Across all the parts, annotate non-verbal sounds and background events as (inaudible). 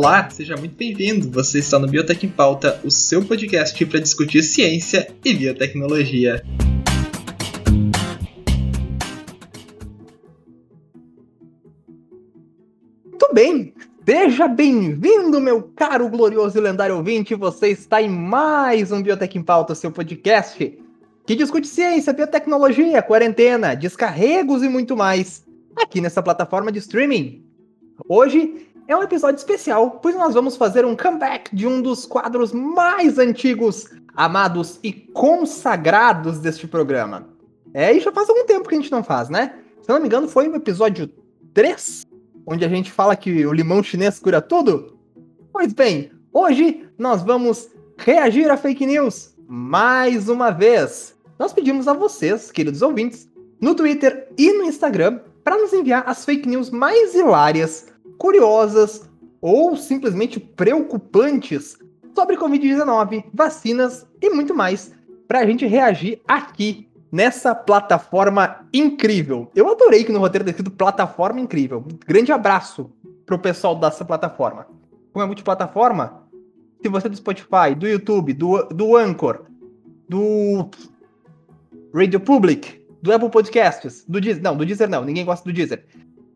Olá, seja muito bem-vindo. Você está no Biotech em Pauta, o seu podcast para discutir ciência e biotecnologia. Muito bem, seja bem-vindo, meu caro, glorioso e lendário ouvinte. Você está em mais um Biotech em Pauta, seu podcast que discute ciência, biotecnologia, quarentena, descarregos e muito mais aqui nessa plataforma de streaming. Hoje é um episódio especial, pois nós vamos fazer um comeback de um dos quadros mais antigos, amados e consagrados deste programa. É, e já faz algum tempo que a gente não faz, né? Se não me engano, foi no episódio 3, onde a gente fala que o limão chinês cura tudo. Pois bem, hoje nós vamos reagir a fake news mais uma vez. Nós pedimos a vocês, queridos ouvintes, no Twitter e no Instagram, para nos enviar as fake news mais hilárias curiosas ou simplesmente preocupantes sobre Covid-19, vacinas e muito mais, para a gente reagir aqui nessa plataforma incrível. Eu adorei que no roteiro tenha escrito plataforma incrível. Grande abraço pro pessoal dessa plataforma. Como é multiplataforma, se você é do Spotify, do YouTube, do, do Anchor, do Radio Public, do Apple Podcasts, do Deezer, não, do Deezer não, ninguém gosta do Deezer.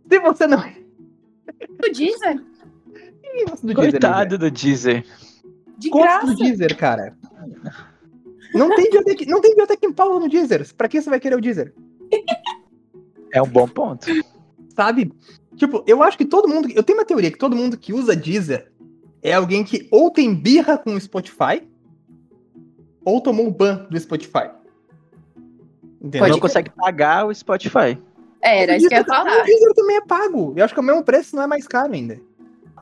Se você não do Deezer? do Coitado Deezer, do Deezer. De graça. do Deezer, cara. Não tem biotec, não tem biotec em Paulo no Deezer. Pra que você vai querer o Deezer? É um bom ponto. Sabe? Tipo, eu acho que todo mundo. Eu tenho uma teoria que todo mundo que usa Deezer é alguém que ou tem birra com o Spotify ou tomou ban do Spotify. Entendeu? Não consegue pagar o Spotify. É, era isso que eu ia falar. O Deezer também é pago. Eu acho que é o mesmo preço não é mais caro ainda.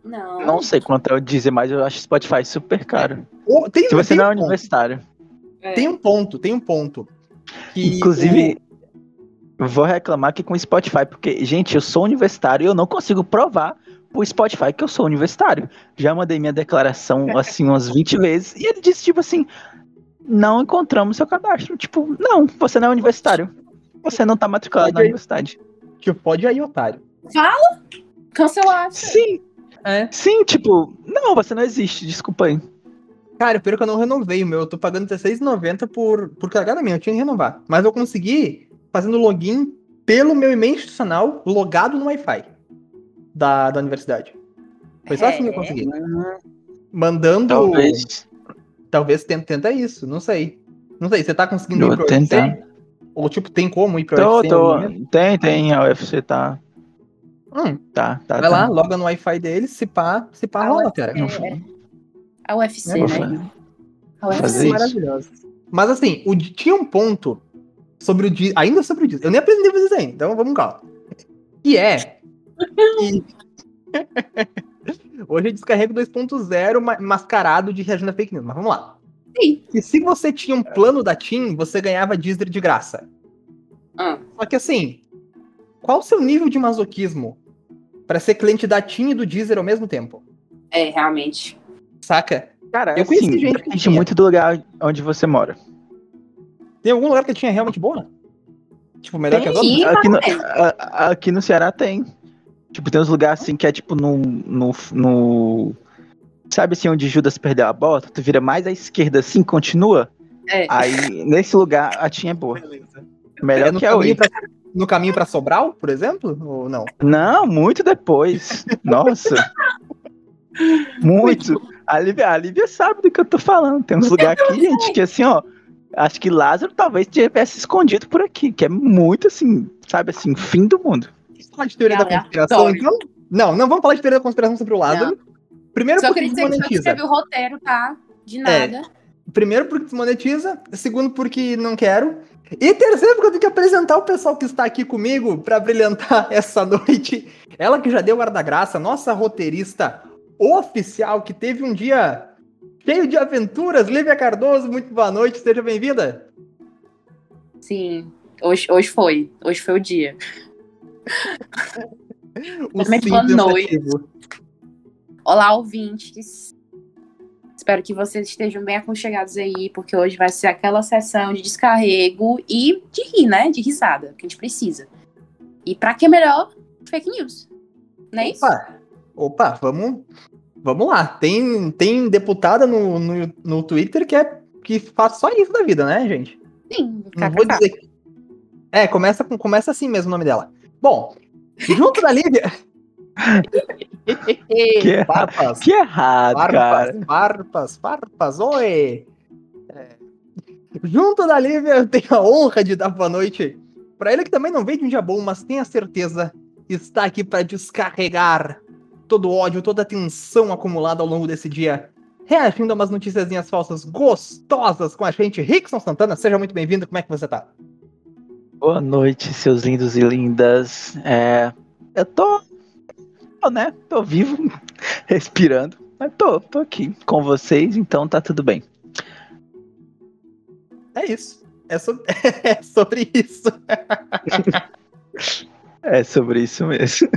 Não. Não sei quanto é o Deezer, mas eu acho o Spotify super caro. Tem, Se você não é um universitário. É. Tem um ponto, tem um ponto. Inclusive, o... vou reclamar aqui com o Spotify, porque, gente, eu sou universitário e eu não consigo provar pro Spotify que eu sou universitário. Já mandei minha declaração, (laughs) assim, umas 20 vezes, e ele disse, tipo assim, não encontramos seu cadastro. Tipo, não, você não é universitário. Você não tá matriculado na universidade. Tipo, pode aí, otário. Fala! Cancelar. Sim. É. Sim, tipo, não, você não existe, desculpa aí. Cara, pior que eu não renovei o meu, eu tô pagando R$16,90 por, por carregar minha, eu tinha que renovar. Mas eu consegui fazendo login pelo meu e-mail institucional, logado no Wi-Fi da, da universidade. Foi só é. assim que eu consegui. Mandando. Talvez. Talvez tenta, tenta isso, não sei. Não sei, você tá conseguindo pro tentar. Ou, tipo, tem como ir pra tô, UFC? Tô. Tem, tem, a UFC tá. Hum. Tá, tá. Vai tá. lá, loga no Wi-Fi dele, se pá, se pá, rola, cara. É, a UFC, é, né? A UFC é maravilhosa. Mas assim, o, tinha um ponto sobre o Disney, ainda sobre o Disney. Eu nem aprendi vocês ainda, então vamos cá. Que é. (laughs) que... (laughs) Hoje é descarrego 2.0 mascarado de reagindo a fake news, mas vamos lá. Sim. E se você tinha um plano da TIM, você ganhava Deezer de graça. Ah. Só que assim, qual o seu nível de masoquismo para ser cliente da TIM e do Deezer ao mesmo tempo? É, realmente. Saca? Cara, eu conheci assim, gente que tinha. muito do lugar onde você mora. Tem algum lugar que tinha realmente boa? Tipo, melhor tem, que as outras? Aqui no, a, aqui no Ceará tem. Tipo, tem uns lugares assim que é tipo no, no, no Sabe assim, onde Judas perdeu a bota? Tu vira mais à esquerda assim, continua? É. Aí, nesse lugar, a tinha é boa. Melhor é que a Oi. No caminho pra Sobral, por exemplo? Ou não? Não, muito depois. Nossa. muito. A Lívia, a Lívia sabe do que eu tô falando. Tem uns lugares aqui, gente, que assim, ó. Acho que Lázaro talvez tivesse escondido por aqui, que é muito assim, sabe assim, fim do mundo. Vamos falar de teoria da conspiração, então? Não, não vamos falar de teoria da conspiração sobre o Lázaro. Não. Primeiro Só porque que escreveu o roteiro, tá? De é. nada. É, primeiro porque desmonetiza, segundo porque não quero. E terceiro porque eu tenho que apresentar o pessoal que está aqui comigo para brilhantar (laughs) essa noite. Ela que já deu guarda-graça, nossa roteirista oficial, que teve um dia cheio de aventuras. Lívia Cardoso, muito boa noite, seja bem-vinda. Sim, hoje, hoje foi. Hoje foi o dia. o boa noite. Olá, ouvintes. Espero que vocês estejam bem aconchegados aí, porque hoje vai ser aquela sessão de descarrego e de rir, né? De risada, que a gente precisa. E para que melhor? Fake news. Não é Opa. isso? Opa, vamos, Vamos lá. Tem, tem deputada no, no, no Twitter que, é, que faz só isso da vida, né, gente? Sim, Não vou dizer. É, começa, com, começa assim mesmo o nome dela. Bom, junto da Lívia. Que farpas, Que errado, cara. farpas, farpas, farpas, oi! É. Junto da Lívia, eu tenho a honra de dar boa noite pra ele que também não veio de um dia bom, mas tenha certeza está aqui para descarregar todo o ódio, toda a tensão acumulada ao longo desse dia, reagindo a umas noticiazinhas falsas gostosas com a gente. Rickson Santana, seja muito bem-vindo. Como é que você tá? Boa noite, seus lindos e lindas. É, eu tô, tô, né? Tô vivo, (laughs) respirando. Mas tô, tô aqui com vocês, então tá tudo bem. É isso. É, so- (laughs) é sobre isso. (laughs) É sobre isso mesmo.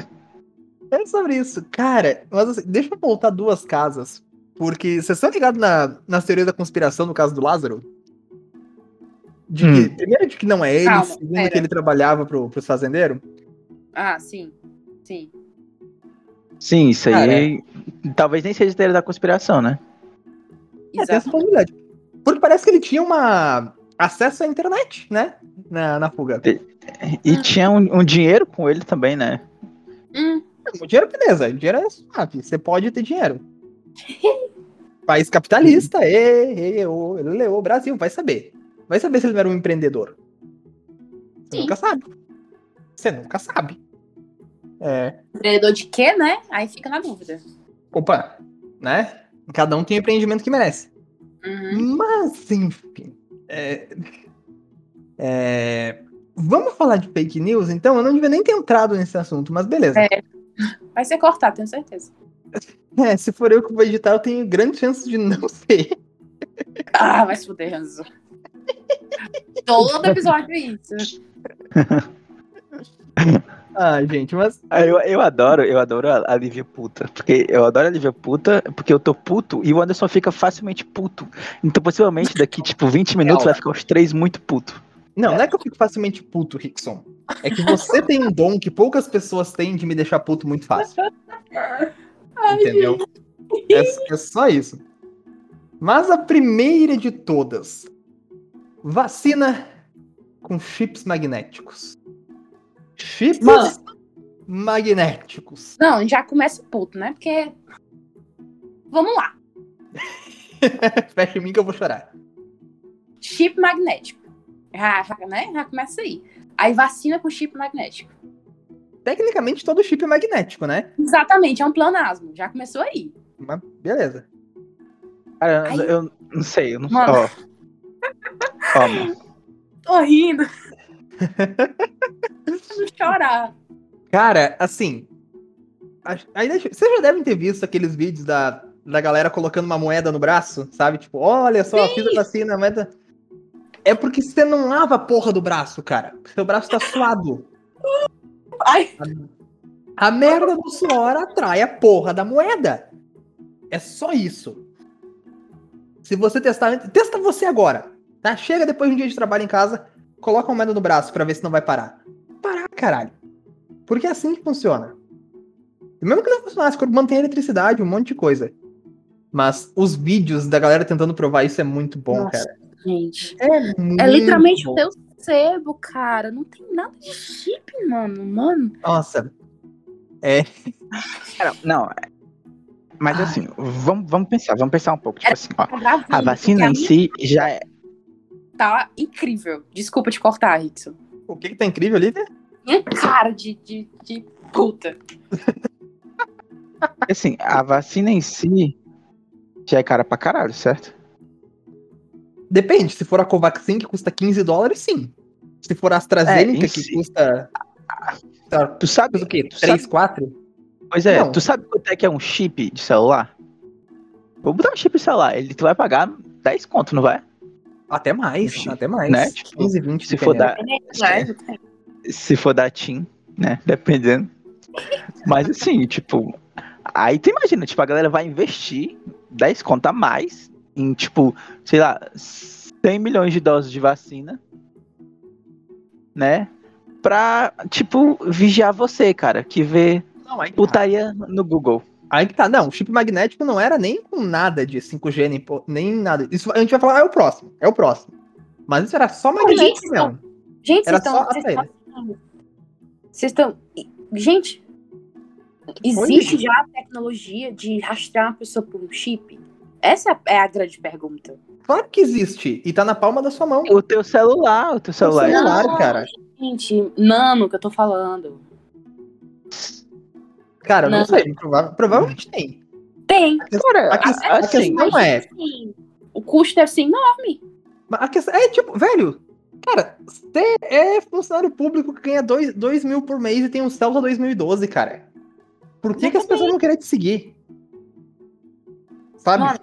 É sobre isso. Cara, mas assim, deixa eu voltar duas casas. Porque vocês estão ligados na, nas teorias da conspiração no caso do Lázaro? De que, Hum. primeiro, de que não é ele, Calma, segundo, pera. que ele trabalhava pro, pros fazendeiros. Ah, sim. Sim. Sim, isso Cara, aí. Talvez nem seja teoria da conspiração, né? É, tem essa Exato. possibilidade. Porque parece que ele tinha uma acesso à internet, né? Na, na fuga. E Ah. tinha um, um dinheiro com ele também, né? Hum, O dinheiro, beleza. O dinheiro é suave. Você pode ter dinheiro. (laughs) País capitalista. Ê, ê, ô, ele o Brasil, vai saber. Vai saber se ele não era um empreendedor. Você Sim. nunca sabe. Você nunca sabe. É. empreendedor de quê, né? Aí fica na dúvida. Opa, né? Cada um tem o empreendimento que merece. Uhum. Mas, enfim. É... é, Vamos falar de fake news, então? Eu não devia nem ter entrado nesse assunto, mas beleza. É. Vai ser cortado, tenho certeza. É, se for eu que vou editar, eu tenho grandes chances de não ser. Ah, vai se fuder, Ranzo. Todo episódio é isso. (laughs) Ah, gente, mas. Ah, Eu, eu adoro, eu adoro a, a Lívia puta. Porque eu adoro a Lívia puta, porque eu tô puto e o Anderson fica facilmente puto. Então, possivelmente, daqui, tipo, 20 (laughs) minutos vai ficar os três muito puto. Não, não é que eu fico facilmente puto, Rickson. É que você tem um dom que poucas pessoas têm de me deixar puto muito fácil. Entendeu? É, é só isso. Mas a primeira de todas: vacina com chips magnéticos. Chips Mano. magnéticos. Não, já começa puto, né? Porque. Vamos lá. (laughs) Fecha em mim que eu vou chorar. Chip magnético. Já, já, né? já começa aí. Aí vacina com chip magnético. Tecnicamente, todo chip é magnético, né? Exatamente, é um planasmo. Já começou aí. Mas beleza. Cara, Ai. eu, eu não sei, eu não Mano. Ó. (laughs) Ó, mano. Tô rindo. Chorar. Cara, assim. a- deixa- vocês já devem ter visto aqueles vídeos da, da galera colocando uma moeda no braço, sabe? Tipo, olha só, fiz a vacina, a moeda. É porque você não lava a porra do braço, cara. Seu braço tá suado. (laughs) Ai, A merda do suor atrai a porra da moeda. É só isso. Se você testar. Testa você agora. Tá? Chega depois de um dia de trabalho em casa, coloca uma moeda no braço pra ver se não vai parar. Parar, caralho. Porque é assim que funciona. E mesmo que não funcionasse, quando mantém a eletricidade, um monte de coisa. Mas os vídeos da galera tentando provar isso é muito bom, Nossa, cara. gente. É, muito É literalmente bom. o teu sebo, cara. Não tem nada de chip, mano. Mano. Nossa. É. Cara, não. é- Mas Ai. assim, vamos, vamos pensar, vamos pensar um pouco. Tipo assim, ó. Tá A vacina em si já é. Tá incrível. Desculpa te cortar, Rickson. O que, que tá incrível ali, né? Minha cara de, de, de puta. Assim, a vacina em si já é cara pra caralho, certo? Depende, se for a Covaxin que custa 15 dólares, sim. Se for a AstraZeneca É, que si. custa. Tá, Tu sabe o quê? tu 3, sabe- 4? Pois é, Não. tu sabe quanto é que é um chip de celular? Vou botar um chip de celular, ele tu vai pagar 10 conto, não vai? Até mais, Ixi, até mais. né? Tipo, 15, 20. Se for da, se for da TIM, né? (laughs) Dependendo. Mas assim, tipo, aí tu imagina, tipo, a galera vai investir 10 conto a mais em, tipo, sei lá, 100 milhões de doses de vacina, né? Pra, tipo, vigiar você, cara, que vê Não, tá. putaria no Google. Aí que tá, não, o chip magnético não era nem com nada de 5G, nem, nem nada. Isso a gente vai falar, é o próximo, é o próximo. Mas isso era só magnético gente, mesmo. Gente, Era vocês só estão. Vocês estão. Vocês estão. Gente, Onde? existe já a tecnologia de rastrear uma pessoa por um chip? Essa é a grande pergunta. Claro que existe. E tá na palma da sua mão. O teu celular, o teu celular. celular. é- Claro, cara. Gente, nano que eu tô falando. Cara, eu não, Não. sei. prova- provavelmente tem. Tem. A, a assim, questão Mas, é. assim, o custo deve ser enorme. A questão é tipo, velho. Cara, você é funcionário público que ganha 2 mil por mês e tem um Celta 2012, cara. Por que, que as pessoas vão querer te seguir? Sabe? Mano.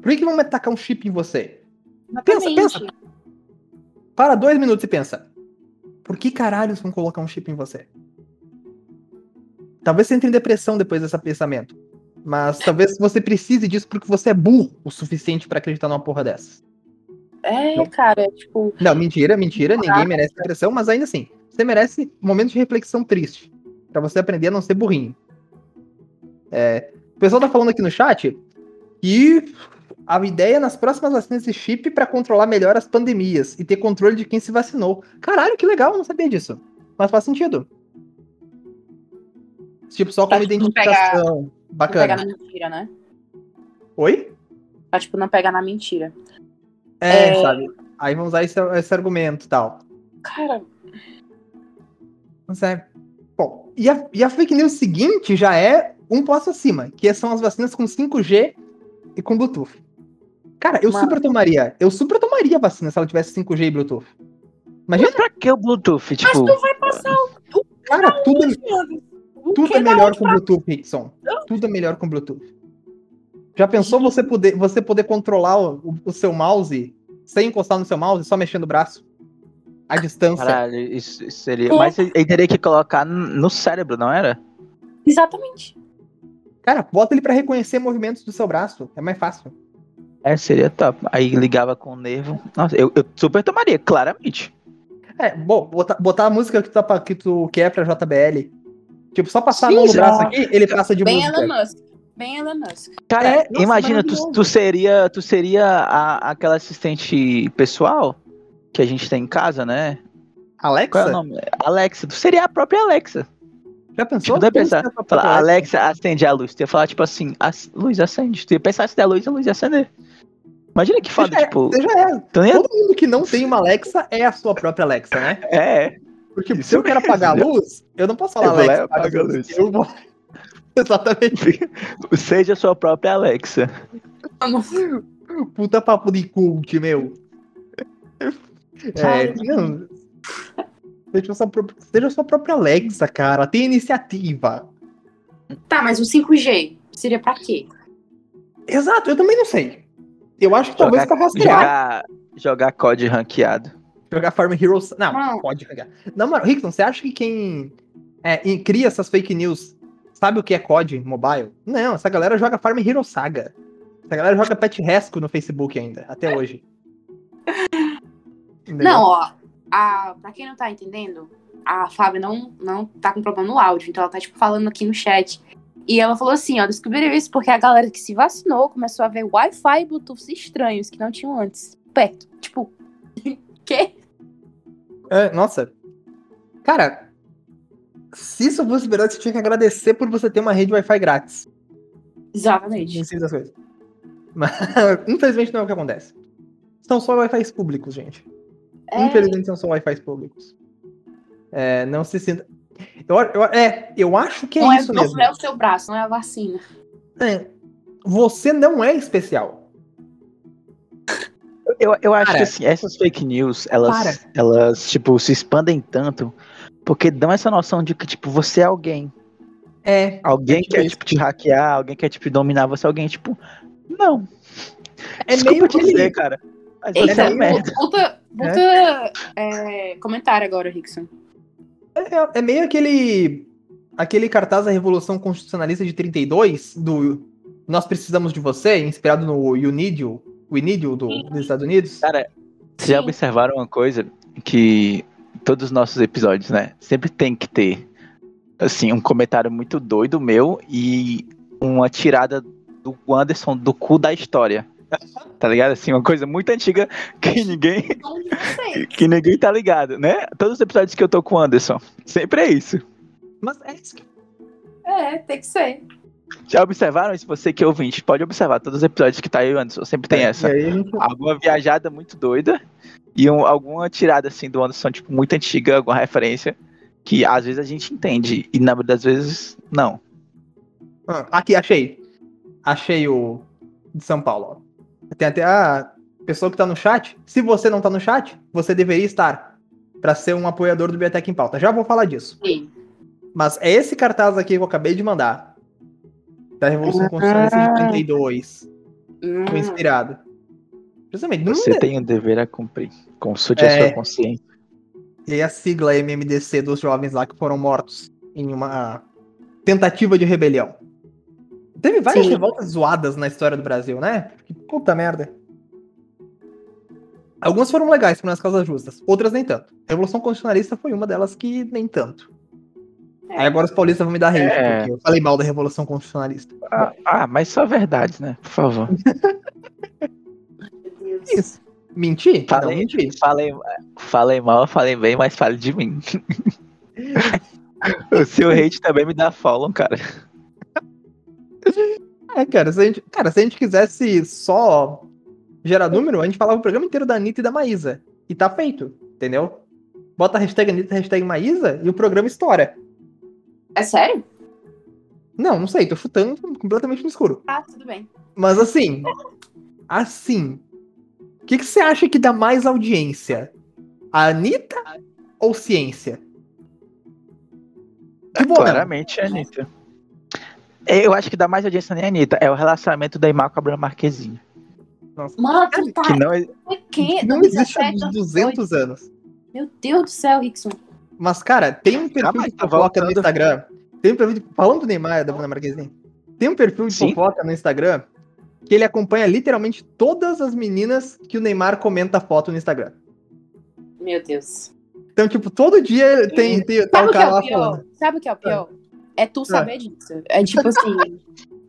Por que, que vão tacar um chip em você? Pensa, Exatamente. pensa. Para dois minutos e pensa. Por que caralhos vão colocar um chip em você? Talvez você entre em depressão depois desse pensamento. Mas talvez você precise disso porque você é burro o suficiente pra acreditar numa porra dessas. É, cara, tipo. Não, mentira, mentira. Ninguém merece depressão, mas ainda assim, você merece momentos de reflexão triste. Pra você aprender a não ser burrinho. É, o pessoal tá falando aqui no chat que a ideia nas próximas vacinas de chip pra controlar melhor as pandemias e ter controle de quem se vacinou. Caralho, que legal, eu não sabia disso. Mas faz sentido. Tipo, só Pra, como tipo, não pegar- identificação. Não Bacana. pegar na mentira, né? Oi? Pra, tipo, não pegar na mentira. É, É. sabe? Aí vamos usar esse, esse argumento e tal. Cara, Mas é. Bom, e a, e a fake news seguinte já é um passo acima, que são as vacinas com 5G e com Bluetooth. Cara, eu Mano. super tomaria. Eu super tomaria a vacina se ela tivesse 5G e Bluetooth. Mas Imagina, pra que o Bluetooth? Tipo, tu vai passar o. cara, tudo, tudo é melhor com Bluetooth, Rickson. Tudo é melhor com Bluetooth. Já pensou você poder, você poder controlar o, o seu mouse sem encostar no seu mouse, só mexendo o braço? A distância. caralho, isso isso seria. É. Mas ele teria que colocar no cérebro, não era? Exatamente. Cara, bota ele pra reconhecer movimentos do seu braço. É mais fácil. É, seria top. Aí ligava com o nervo. Nossa, eu, eu super tomaria, claramente. É, bom, botar, botar a música que tu, tá pra- que tu quer pra JBL. Tipo, só passar a Sim, mão no já. braço aqui, ele passa de Bem música. Elon Musk. Bem Elon Musk. Cara, É, nossa, imagina, tu, tu seria, tu seria a- aquela assistente pessoal que a gente tem em casa, né? Alexa? Qual é o nome? Alexa. Tu seria a própria Alexa. Já pensou? Tipo, tu pensar, é a falar, Alexa, acende a luz. Tu ia falar, tipo assim, "Ac- luz acende. Tu ia pensar se der luz, a luz ia acender. Imagina que foda, já é- tipo. você já é. Todo mundo que não tem uma Alexa é a sua própria Alexa, né? É, Porque Isso se eu quero mesmo, apagar a luz, eu não posso falar Eu Alexa, apaga a luz. luz. Eu vou... (laughs) Exatamente. seja a sua própria Alexa. Puta papo de cult, meu. É, não. Seja a, sua, pró- seja sua própria Alexa, cara. Tem iniciativa. Tá, mas o 5G seria pra quê? Exato, eu também não sei. Eu acho que talvez pra rastrear. jogar, jogar COD ranqueado. Jogar Farm Heroes. Não, Não. pode jogar. Não, mano, Rickson, você acha que quem é, cria essas fake news sabe o que é COD mobile? Não, essa galera joga Farm Hero Saga. Essa galera joga Pet Rescue no Facebook ainda, até hoje. (laughs) Entendeu? Não, ó. A, pra quem não tá entendendo, a Fábio não, não tá com problema no áudio, então ela tá, tipo, falando aqui no chat. E ela falou assim, ó, descobriram isso porque a galera que se vacinou começou a ver Wi-Fi e Bluetooth estranhos que não tinham antes. Perto. Tipo, (laughs) quê? É, nossa. Cara, se isso fosse verdade, você tinha que agradecer por você ter uma rede Wi-Fi grátis. Exatamente. Em cima das coisas. Mas, (laughs) infelizmente não é o que acontece. São só Wi-Fi públicos, gente. É, Infelizmente são só Wi-Fi públicos. É, não se sinta. Eu, eu- é, eu acho que é não, é, isso não mesmo. é o seu braço, não é a vacina. É, você não é especial. Eu, eu acho Para. que assim, essas fake news, elas, Para. elas, tipo, se expandem tanto porque dão essa noção de que, tipo, você é alguém. É. Alguém É tipo quer, tipo, te hackear, alguém quer, tipo, dominar você, alguém, tipo, não. É Desculpa meio te dizer, cara. Mas Eita, você é meio- merda. Puta, puta é, comentário agora, Rickson. É, é meio aquele. Aquele cartaz da Revolução Constitucionalista de 32, do Nós Precisamos de Você, inspirado no You Need You, We Need You do, dos Estados Unidos. Cara, vocês já observaram uma coisa que todos os nossos episódios, né? Sempre tem que ter, assim, um comentário muito doido meu e uma tirada do Anderson do cu da história. Tá ligado? Assim, uma coisa muito antiga que ninguém, que ninguém tá ligado, né? Todos os episódios que eu tô com o Anderson, sempre é isso. Mas é isso que É, tem que ser. Já observaram isso? Você que é ouvinte, pode observar. Todos os episódios que tá aí, o Anderson, sempre tem essa. E aí Alguma viajada muito doida e um- alguma tirada assim do Anderson, tipo, muito antiga, alguma referência, que às vezes a gente entende e na maioria das vezes não. Ah, aqui, achei. Achei o de São Paulo. ó. Tem até a pessoa que tá no chat. Se você não tá no chat, você deveria estar. Pra ser um apoiador do Biotech em Pauta. Já vou falar disso. Sim. Mas é esse cartaz aqui que eu acabei de mandar. Da Revolução Constitucionalista de 32. Hum, Foi inspirado. Justamente. Não Você é- tem um dever a cumprir. Consulte a É. sua consciência. E aí a sigla MMDC dos jovens lá que foram mortos em uma tentativa de rebelião. Teve várias Sim. revoltas zoadas na história do Brasil, né? Que puta merda. Algumas foram legais, foram as causas justas. Outras nem tanto. Revolução Constitucionalista foi uma delas que nem tanto. Aí agora os paulistas vão me dar rage, É. porque eu falei mal da Revolução Constitucionalista. Ah, ah, mas só verdade, né? Por favor. (laughs) Isso. Mentir? Não, Falei, mentir. falei, falei mal, falei bem, mas fale de mim. (laughs) o seu hate também me dá follow, cara. É, cara, se a gente, cara, se a gente quisesse só gerar número, a gente falava o programa inteiro da Anitta e da Maísa. E tá feito, entendeu? Bota a hashtag Anitta, hashtag Maísa e o programa estoura. É sério? Não, não sei, tô chutando completamente no escuro. Ah, tudo bem. Mas assim, assim, o que, que você acha que dá mais audiência? A Anitta ou ciência? Boa, mesmo. Claramente, a Anitta. Eu acho que dá mais audiência nem a Anitta. É o relacionamento da Imar com a Bruna Marquezine. Mano, tu tá Que não, é- pequeno. não existe há 2017, 200 anos. Meu Deus do céu, Rickson. Mas, cara, tem um perfil de fofoca no. Instagram. Tem um perfil de... Falando do Neymar, da Bruna Marquezine. Tem um perfil de Sim. fofoca no Instagram que ele acompanha literalmente todas as meninas que o Neymar comenta foto no Instagram. Meu Deus. Então, tipo, todo dia tem, tem tá Sabe o que é cara o lá pior? falando. Sabe o que é o pior? É tu saber disso. É tipo assim.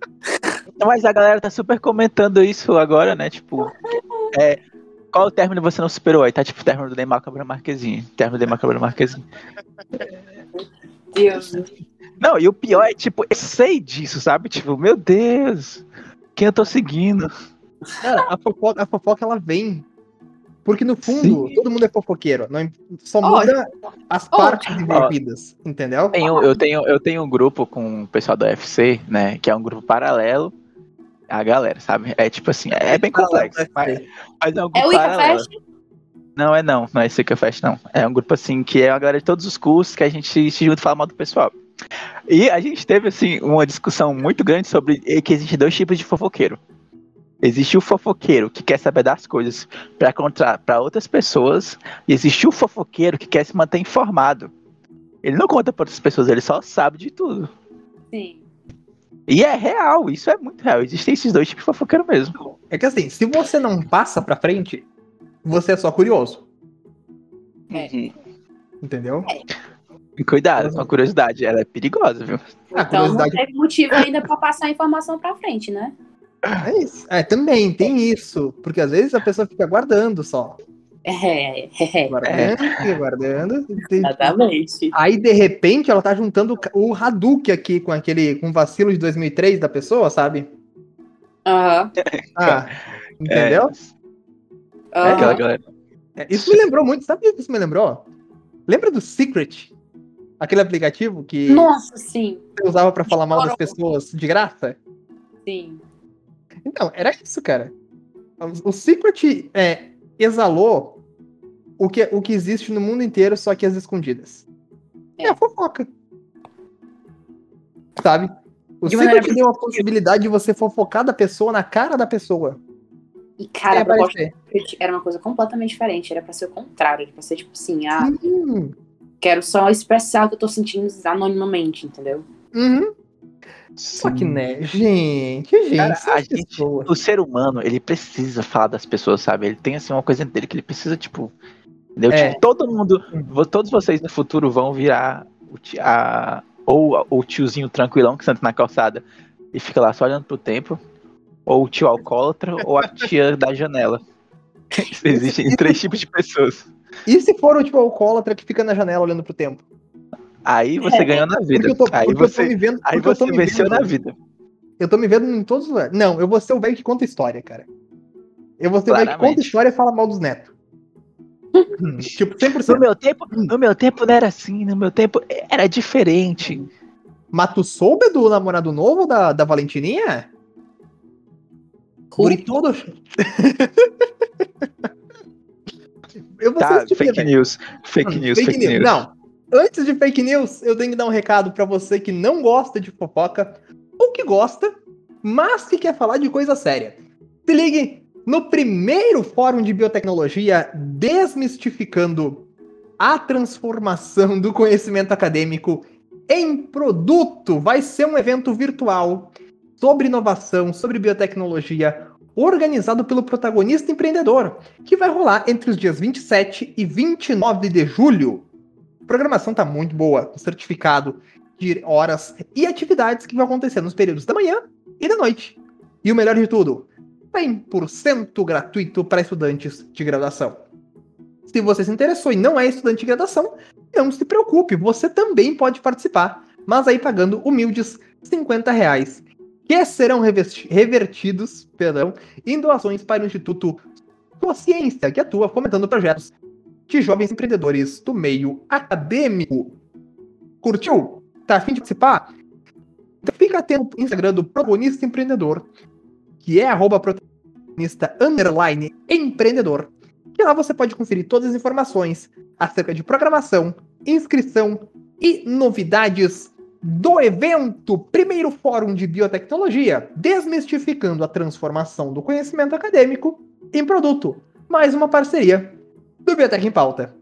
(laughs) Mas a galera tá super comentando isso agora, né? Tipo, (laughs) é, qual o término você não superou? Aí tá tipo, término do Neymar com a Bruna Marquezine. Término do Neymar com a Bruna Marquezine. Deus. Não, e o pior é, tipo, eu sei disso, sabe? Tipo, meu Deus, quem eu tô seguindo? Cara, a fofoca, a fofoca, ela vem. Porque no fundo, Sim. todo mundo é fofoqueiro. Não, só muda as Ótimo. partes envolvidas, entendeu? Tenho- eu, tenho, eu tenho um grupo com o pessoal do UFC, né? Que é um grupo paralelo à galera, sabe? É tipo assim, é bem complexo. Mas, mas é um É o. Fest? Não, é não, não é Seeker Fest, não. É um grupo assim que é a galera de todos os cursos que a gente se junta e fala mal do pessoal. E a gente teve, assim, uma discussão muito grande sobre que existem dois tipos de fofoqueiro. Existe o fofoqueiro que quer saber das coisas para contar para outras pessoas, e existe o fofoqueiro que quer se manter informado. Ele não conta para outras pessoas, ele só sabe de tudo. Sim. E é real, isso é muito real. Existem esses dois tipos de fofoqueiro mesmo. É que assim, se você não passa pra frente, você é só curioso, É. entendeu? Cuidado com a curiosidade, ela é perigosa, viu? Então não curiosidade teve motivo ainda pra passar a informação pra frente, né? é isso. É, também tem isso. Porque às vezes a pessoa fica guardando só. É, é, é. Guardando, fica guardando. Exatamente. Aí, de repente, ela tá juntando o Hadouken aqui com aquele com o vacilo de 2003 da pessoa, sabe? Aham. Ah, entendeu? É, aquela galera. É, isso me lembrou muito. Sabe o que isso me lembrou? Lembra do Secret? Aquele aplicativo que Nossa, sim. você usava pra falar mal das pessoas de graça? Sim. Então, era isso, cara. O Secret é, exalou o que, o que existe no mundo inteiro, só que as escondidas. É, É. a fofoca. Sabe? O De maneira Secret deu a possibilidade de você fofocar da pessoa na cara da pessoa. E, cara, era uma coisa completamente diferente. Era pra ser o contrário. Era pra ser tipo assim, ah, quero só expressar o que eu tô sentindo anonimamente, entendeu? uhum. Só que, né, gente, gente, Cara, a gente-. O ser humano, ele precisa falar das pessoas, sabe? Ele tem, assim, uma coisa dele que ele precisa, tipo... Entendeu? É. Tipo, todo mundo... Todos vocês no futuro vão virar a, ou o tiozinho tranquilão que senta na calçada e fica lá só olhando pro tempo, ou o tio alcoólatra, ou a tia da janela. (laughs) Existem três tipos de pessoas. E se for o tipo alcoólatra que fica na janela olhando pro tempo? Aí você É, ganhou na vida. Tô, aí porque eu tô você, me vendo. aí porque eu tô você me venceu vendo- na vida. Eu tô me vendo em todos os lugares. Não, eu vou ser o velho que conta história, cara. Eu vou ser o velho que conta história e fala mal dos netos. (laughs) Hum, tipo, 100%. No meu tempo, no meu tempo não era assim, no meu tempo era diferente. Mas tu soube do namorado novo da, da Valentininha? Guri todo. (laughs) eu vou Tá, de fake news, fake Hum, news, fake, news. Não. Antes de fake news, eu tenho que dar um recado pra você que não gosta de fofoca, ou que gosta, mas que quer falar de coisa séria. Se ligue no primeiro fórum de biotecnologia desmistificando a transformação do conhecimento acadêmico em produto. Vai ser um evento virtual sobre inovação, sobre biotecnologia, organizado pelo protagonista empreendedor, que vai rolar entre os dias 27 e 29 de julho. Programação tá muito boa, certificado de horas e atividades que vão acontecer nos períodos da manhã e da noite. E o melhor de tudo, 100% gratuito para estudantes de graduação. Se você se interessou e não é estudante de graduação, não se preocupe, você também pode participar, mas aí pagando humildes 50 reais, que serão revertidos perdão, em doações para o Instituto Sua Ciência, que atua fomentando projetos de jovens empreendedores do meio acadêmico. Curtiu? Tá afim de participar? Então fica atento no Instagram do Protagonista Empreendedor, que é arroba protagonista underline empreendedor. Que lá você pode conferir todas as informações acerca de programação, inscrição e novidades do evento Primeiro Fórum de Biotecnologia, desmistificando a transformação do conhecimento acadêmico em produto. Mais uma parceria do Biotech em Pauta.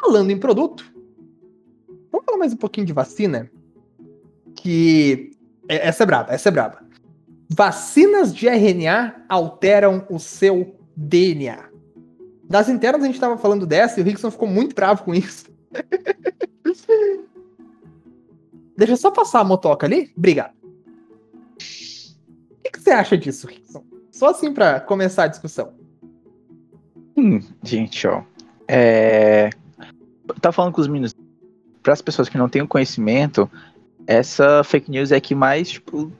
Falando em produto, vamos falar mais um pouquinho de vacina? Que. é- Essa é braba, essa é braba. Vacinas de RNA alteram o seu DNA. Das internas a gente tava falando dessa e o Rickson ficou muito bravo com isso. (laughs) Deixa eu só passar a motoca ali. Obrigado. O que, que você acha disso, Rickson? Só assim pra começar a discussão. Hum, gente, ó. É... Tá falando com os meninos. Para as pessoas que não têm o conhecimento, essa fake news é que mais, tipo,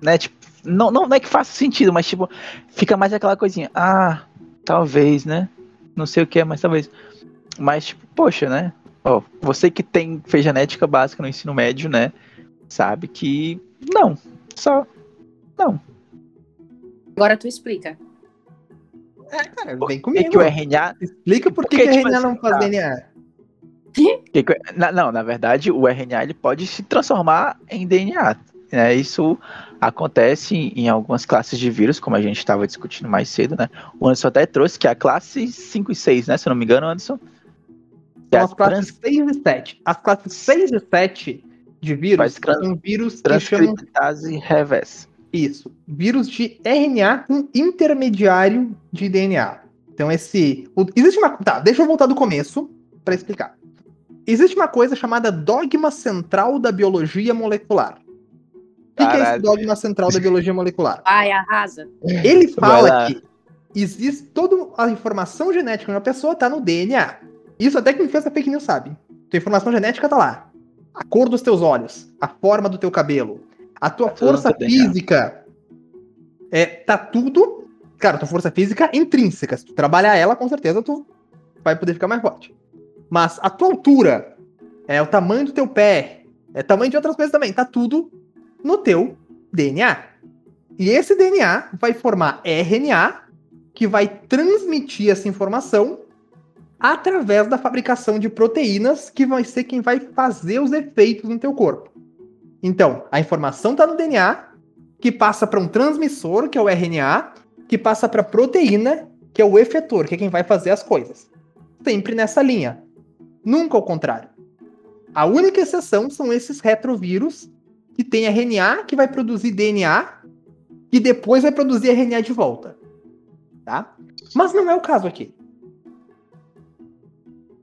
né, tipo, não, não, não é que faça sentido, mas tipo, fica mais aquela coisinha, ah, talvez, né? Não sei o que é, mas talvez. Mas, tipo, poxa, né? Ó, você que tem fez genética básica no ensino médio, né? Sabe que não, só não. Agora tu explica. É, cara, vem Por que, comigo. que o RNA Explica por que, Porque, que a tipo RNA assim, não faz tá. DNA. Que que- na- não, na verdade, o RNA ele pode se transformar em DNA. Né? Isso acontece em, em algumas classes de vírus, como a gente estava discutindo mais cedo, né? O Anderson até trouxe que é a classe 5 e 6, né? Se eu não me engano, Anderson. É São as classes 6 e 7. As classes 6 e 7 de vírus trans- são vírus que chamam transcriptase reversa. Isso. Vírus de RNA com intermediário de DNA. Então, esse. o- existe uma. Tá, deixa eu voltar do começo para explicar. Existe uma coisa chamada dogma central da biologia molecular. O que, que é esse dogma central da biologia molecular? (laughs) Vai, arrasa. Ele fala que existe toda a informação genética de uma pessoa tá no DNA. Isso até quem fez a fake news sabe. Tua informação genética tá lá. A cor dos teus olhos, a forma do teu cabelo, a tua Tá força física. É, tá tudo. Cara, tua força física é intrínseca. Se tu trabalhar ela, com certeza tu vai poder ficar mais forte. Mas a tua altura, é o tamanho do teu pé, é tamanho de outras coisas também, tá tudo no teu DNA. E esse DNA vai formar RNA, que vai transmitir essa informação através da fabricação de proteínas, que vai ser quem vai fazer os efeitos no teu corpo. Então, a informação está no DNA, que passa para um transmissor, que é o RNA, que passa para proteína, que é o efetor, que é quem vai fazer as coisas. Sempre nessa linha. Nunca ao contrário. A única exceção são esses retrovírus, que tem RNA, que vai produzir DNA, que depois vai produzir RNA de volta. Tá? Mas não é o caso aqui.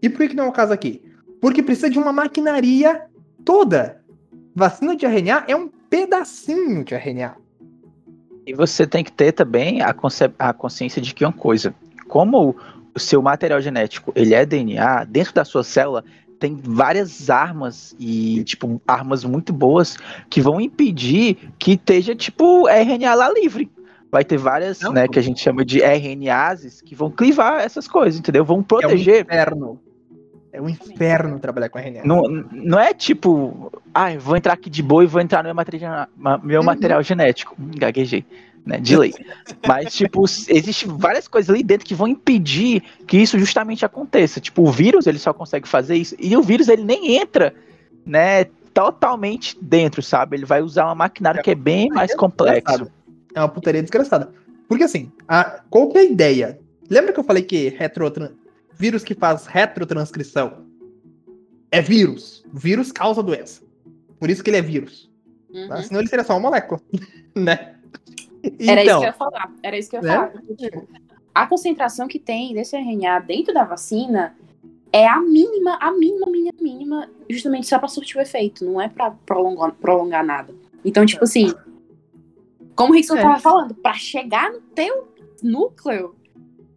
E por que não é o caso aqui? Porque precisa de uma maquinaria toda. Vacina de RNA é um pedacinho de RNA. E você tem que ter também a, a consciência de que uma coisa, como o seu material genético ele é DNA, dentro da sua célula tem várias armas e, tipo, armas muito boas que vão impedir que esteja, tipo, RNA lá livre. Vai ter várias, Não, né, que a gente chama de RNAses que vão clivar essas coisas, entendeu? Vão proteger. É um inferno. É um inferno trabalhar com RNA. Não, não é tipo, ah, vou entrar aqui de boa e vou entrar no meu material, meu uhum. material genético. Hum, gaguejei né? De lei. (laughs) Mas, tipo, existe várias coisas ali dentro que vão impedir que isso justamente aconteça. Tipo, o vírus, ele só consegue fazer isso. E o vírus, ele nem entra, né? Totalmente dentro, sabe? Ele vai usar uma maquinária é, que é bem mais complexo. É uma putaria desgraçada. Porque assim, a, qual que é a ideia? Lembra que eu falei que retrotran... vírus que faz retrotranscrição é vírus. Vírus causa doença. Por isso que ele é vírus. Uhum. Senão ele seria só uma molécula, (laughs) né? Era isso então. que eu ia falar. Era isso que eu ia né? falar. tipo, a concentração que tem desse RNA dentro da vacina é a mínima, a mínima, mínima, mínima, justamente só para surtir o efeito, não é para prolongar, prolongar nada. Então, tipo assim, como o Rickson é. tava falando, para chegar no teu núcleo,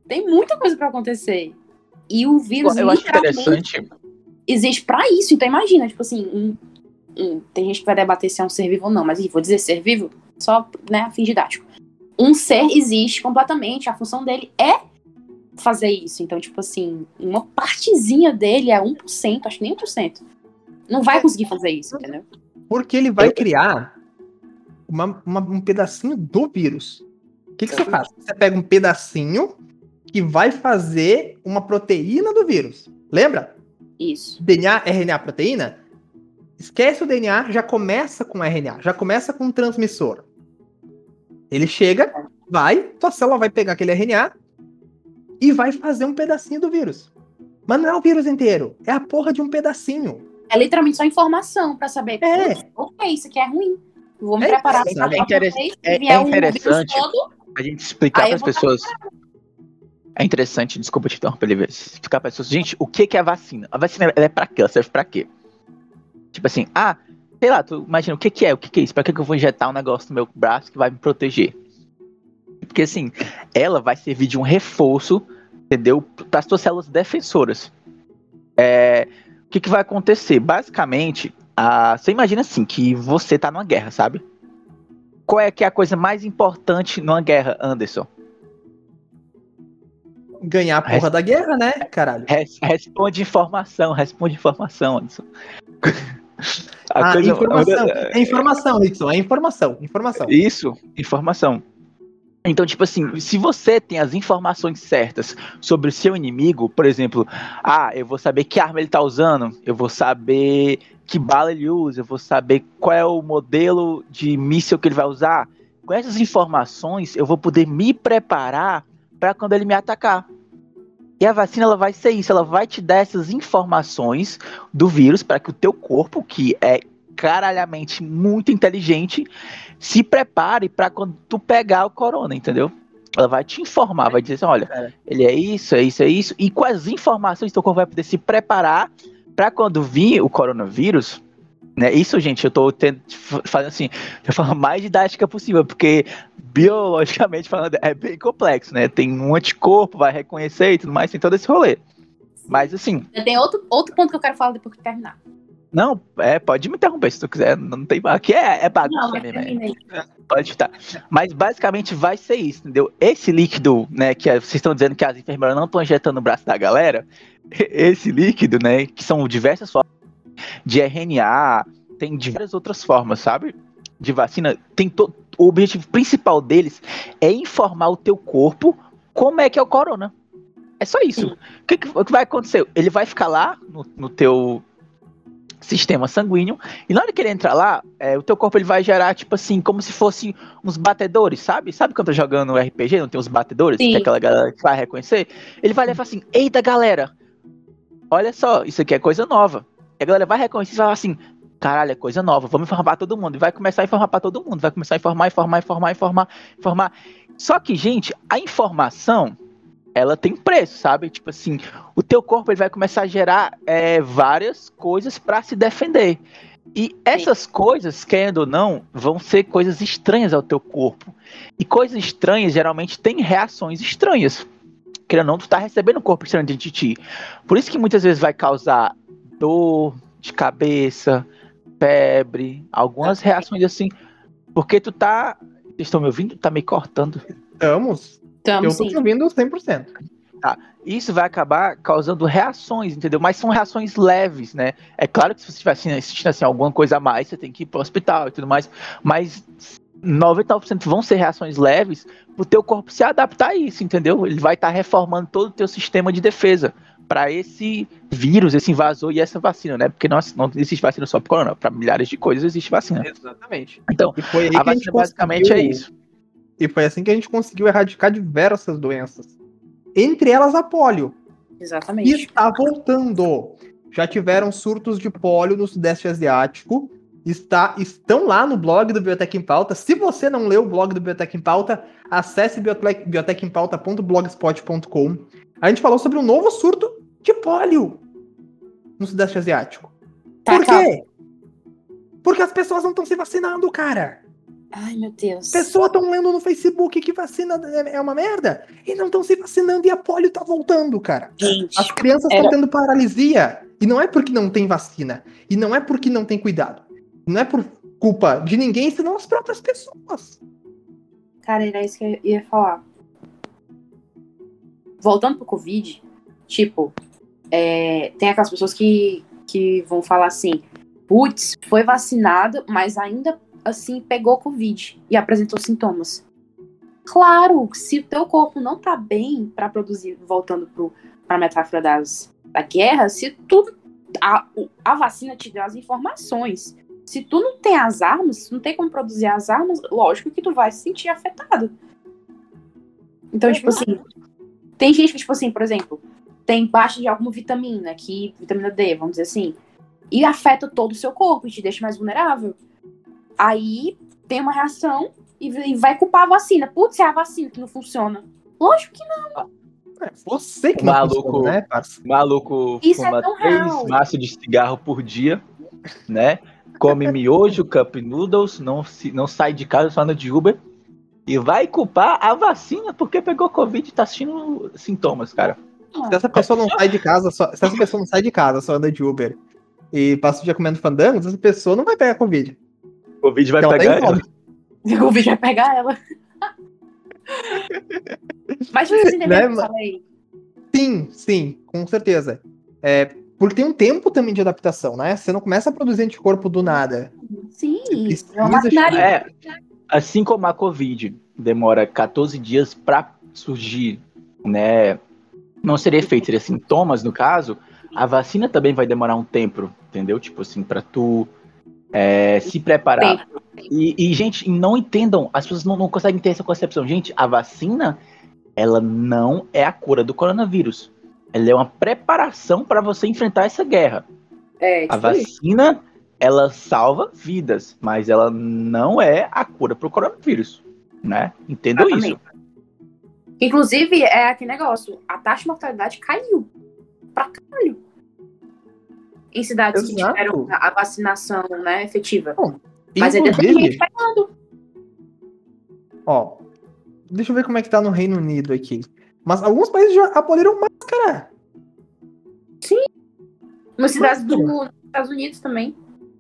tem muita coisa para acontecer. E o vírus eu acho interessante. existe para isso. Então imagina, tipo assim, um, um, tem gente que vai debater se é um ser vivo ou não, mas vou dizer ser vivo, só, né, a fim didático. Um ser existe completamente, a função dele é fazer isso. Então, tipo assim, uma partezinha dele é 1%, acho que nem 1%. Não vai conseguir fazer isso, entendeu? Porque ele vai criar uma, uma, um pedacinho do vírus. O que, que você faz? Você pega um pedacinho que vai fazer uma proteína do vírus. Lembra? Isso. DNA, RNA, proteína? Esquece o DNA, já começa com RNA, já começa com um transmissor. Ele chega, vai, tua célula vai pegar aquele RNA e vai fazer um pedacinho do vírus. Mas não é o vírus inteiro, é a porra de um pedacinho. É literalmente só informação para saber. É. Ok, isso aqui é ruim. Vou me é preparar para é, interessante, é, é interessante a gente explicar para as pessoas. É interessante, desculpa te interromper, explicar para as pessoas. Gente, o que, que é a vacina? A vacina é para quê? Ela serve para quê? Tipo assim, ah, sei lá, tu imagina, o que que é? O que que é isso? Pra que, que eu vou injetar um negócio no meu braço que vai me proteger? Porque assim, ela vai servir de um reforço, entendeu? Para as tuas células defensoras. É, o que, que vai acontecer? Basicamente, a, você imagina assim, que você tá numa guerra, sabe? Qual é que é a coisa mais importante numa guerra, Anderson? Ganhar a porra Res... da guerra, né, caralho? Res... Responde informação, responde informação, Anderson. A ah, coisa... informação. É informação, Nixon. É informação. Informação. Isso, informação. Então, tipo assim, se você tem as informações certas sobre o seu inimigo, por exemplo, ah, eu vou saber que arma ele tá usando, eu vou saber que bala ele usa, eu vou saber qual é o modelo de míssil que ele vai usar. Com essas informações, eu vou poder me preparar para quando ele me atacar. E a vacina ela vai ser isso, ela vai te dar essas informações do vírus para que o teu corpo, que é caralhamente muito inteligente, se prepare para quando tu pegar o corona, entendeu? Ela vai te informar, vai dizer assim, olha, ele é isso, é isso, é isso, e com as informações teu corpo vai poder se preparar para quando vir o coronavírus, né? Isso, gente, eu tô tendo, fazendo assim, de forma (laughs) mais didática possível, porque biologicamente falando, é bem complexo, né? Tem um anticorpo, vai reconhecer e tudo mais, tem todo esse rolê. Mas assim. Tem outro, outro ponto que eu quero falar depois que terminar. Não, é, pode me interromper se tu quiser. Não tem. Aqui é, é bagunça não, mesmo. É. Pode estar. Mas basicamente vai ser isso, entendeu? Esse líquido, né, que vocês estão dizendo que as enfermeiras não estão injetando no braço da galera, (laughs) esse líquido, né, que são diversas formas de RNA, tem diversas outras formas, sabe? De vacina, tem todo o objetivo principal deles é informar o teu corpo como é que é o corona. É só isso. O que, que, vai acontecer? Ele vai ficar lá no, no, teu sistema sanguíneo e na hora que ele entrar lá, é, o teu corpo ele vai gerar tipo assim, como se fosse uns batedores, sabe? Sabe quando tá jogando RPG, não tem uns batedores Sim. que é aquela galera que vai reconhecer? Ele vai levar assim: "Eita, galera, olha só, isso aqui é coisa nova". E a galera vai reconhecer e vai falar assim: caralho, é coisa nova, vamos informar todo mundo. E vai começar a informar para todo mundo, vai começar a informar, informar, informar, informar, informar. Só que, gente, a informação, ela tem preço, sabe? Tipo assim, o teu corpo ele vai começar a gerar é, várias coisas para se defender. E essas coisas, querendo ou não, vão ser coisas estranhas ao teu corpo. E coisas estranhas geralmente têm reações estranhas. Querendo ou não, tu tá recebendo um corpo estranho dentro de ti. Por isso que muitas vezes vai causar dor de cabeça, febre, algumas reações assim. Porque tu tá. Vocês estão me ouvindo? Tá me cortando. Estamos. Estamos Eu tô sim. te ouvindo 100%. Isso vai acabar causando reações, entendeu? Mas são reações leves, né? É claro que se você estiver assim, assistindo assim, alguma coisa a mais, você tem que ir pro hospital e tudo mais. Mas 99% vão ser reações leves pro teu corpo se adaptar a isso, entendeu? Ele vai estar reformando todo o teu sistema de defesa para esse vírus, esse invasor e essa vacina, né? Porque não, não existe vacina só para corona, para milhares de coisas existe vacina. Exatamente. Então, E a que a vacina basicamente é isso. E foi assim que a gente conseguiu erradicar diversas doenças. Entre elas a polio. E Exatamente. está voltando. Já tiveram surtos de polio no Sudeste Asiático. Está, estão lá no blog do Biotech em Pauta. Se você não leu o blog do Biotech em Pauta, acesse biotech- biotechempauta.blogspot.com. A gente falou sobre um novo surto de polio no Sudeste Asiático. Tá, Por calma. quê? Porque as pessoas não estão se vacinando, cara. Ai, meu Deus. Pessoas estão lendo no Facebook que vacina é é uma merda e não estão se vacinando e a polio tá voltando, cara. Gente, As crianças estão Era- tendo paralisia. E não é porque não tem vacina. E não é porque não tem cuidado. Não é por culpa de ninguém, senão as próprias pessoas. cara, era isso que eu ia falar. Voltando pro Covid, tipo, é, tem aquelas pessoas que, que vão falar assim, putz, foi vacinado, mas ainda assim pegou Covid e apresentou sintomas. Claro, se o teu corpo não tá bem pra produzir, voltando pro, pra metáfora das, da guerra, se tu. A, a vacina te deu as informações. Se tu não tem as armas, se não tem como produzir as armas, lógico que tu vai se sentir afetado. Então, tipo assim, tem gente que, tipo assim, por exemplo, tem baixa de alguma vitamina, que vitamina D, vamos dizer assim, e afeta todo o seu corpo e te deixa mais vulnerável. Aí tem uma reação e, e vai culpar a vacina. Putz, é a vacina que não funciona. Lógico que É você que não Maluco. funciona, né? Maluco Isso é fuma tão três real. maços de cigarro por dia, né? Come miojo, cup noodles, não, se, não sai de casa, só anda de Uber. E vai culpar a vacina porque pegou Covid e tá assistindo sintomas, cara. Se essa pessoa não sai de casa, só, se essa pessoa não sai de casa, só anda de Uber e passa o dia comendo fandangos, essa pessoa não vai pegar Covid. Covid vai Então, ela pegar ela. (laughs) o vídeo vai pegar ela. (laughs) Mas vocês entenderam Né, o que eu ma- falei? Sim, sim, com certeza. É, porque tem um tempo também de adaptação, né? Você não começa a produzir anticorpo do nada. Sim, é uma maquinaria. É, assim como a Covid demora 14 dias pra surgir, né? Não seria efeito, seria sintomas no caso. A vacina também vai demorar um tempo, entendeu? Tipo assim, pra tu é, se preparar. E, e, gente, não entendam, as pessoas não, não conseguem ter essa concepção. Gente, a vacina, ela não é a cura do coronavírus. Ela é uma preparação para você enfrentar essa guerra. É, A vacina, ela salva vidas, mas ela não é a cura pro coronavírus, né? Entendam isso. Inclusive, é aquele negócio, a taxa de mortalidade caiu pra caralho. Em cidades que Exato. tiveram a vacinação né, efetiva. Bom, Mas ainda tem Inclusive, gente pegando. ó, deixa eu ver como é que tá no Reino Unido aqui. Mas alguns países já aboliram máscara. Nas cidades do- dos Estados Unidos também.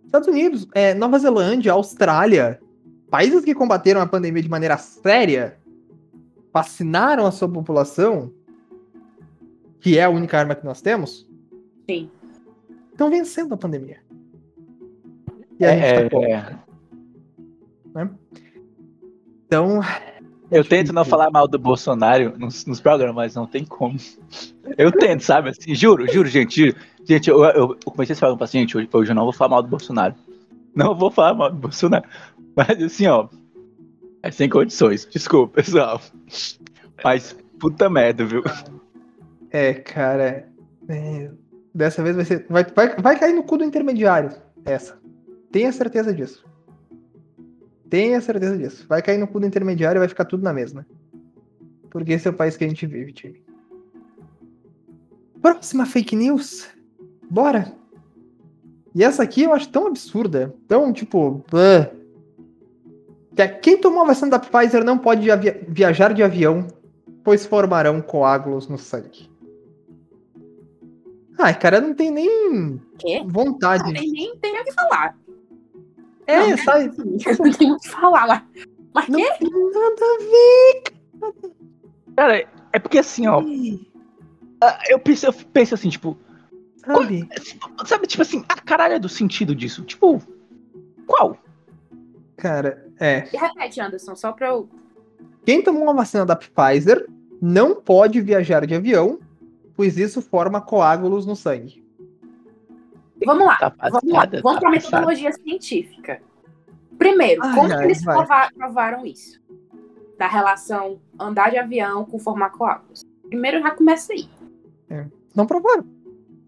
Estados Unidos, é, Nova Zelândia, Austrália, países que combateram a pandemia de maneira séria, vacinaram a sua população, que é a única arma que nós temos, Sim. estão vencendo a pandemia. E a gente tá como? É, Então, eu tento não falar mal do Bolsonaro nos, nos programas, mas não tem como. Eu tento, sabe? Assim, juro, juro, gente. Juro. Gente, eu, eu, eu comecei esse programa assim, gente, hoje, hoje eu não vou falar mal do Bolsonaro. Não vou falar mal do Bolsonaro. Mas assim, ó. É sem condições. Desculpa, pessoal. Mas puta merda, viu? é, cara, é, dessa vez vai ser. Vai, vai, vai cair no cu do intermediário. Essa. Tenha certeza disso. Tenha certeza disso. Vai cair no cu do intermediário e vai ficar tudo na mesma. Porque esse é o país que a gente vive, time. Próxima fake news. Bora. E essa aqui eu acho tão absurda, tão tipo. ah. Que é, Quem tomou a vacina da Pfizer não pode viajar de avião, pois formarão coágulos no sangue. Ai, cara, não tem nem Quê? vontade. Não tem nem tem o que falar. É, Não, sabe? (laughs) Não tem o que falar lá. Mas Não quê? tem nada a ver. Cara, é porque assim, ó. ah, Eu penso, eu penso assim, tipo, Sabe? sabe, tipo assim, a caralho do sentido disso. Tipo, qual? Cara, é. E repete, Anderson, só pra eu. Quem tomou uma vacina da Pfizer não pode viajar de avião, pois isso forma coágulos no sangue. Vamos lá. Tá Vamos lá. Vamos tá pra passada. metodologia científica. Primeiro, Ai, como ai, que eles provaram isso? Da relação andar de avião com formar coágulos. Primeiro já começa aí. Não provaram.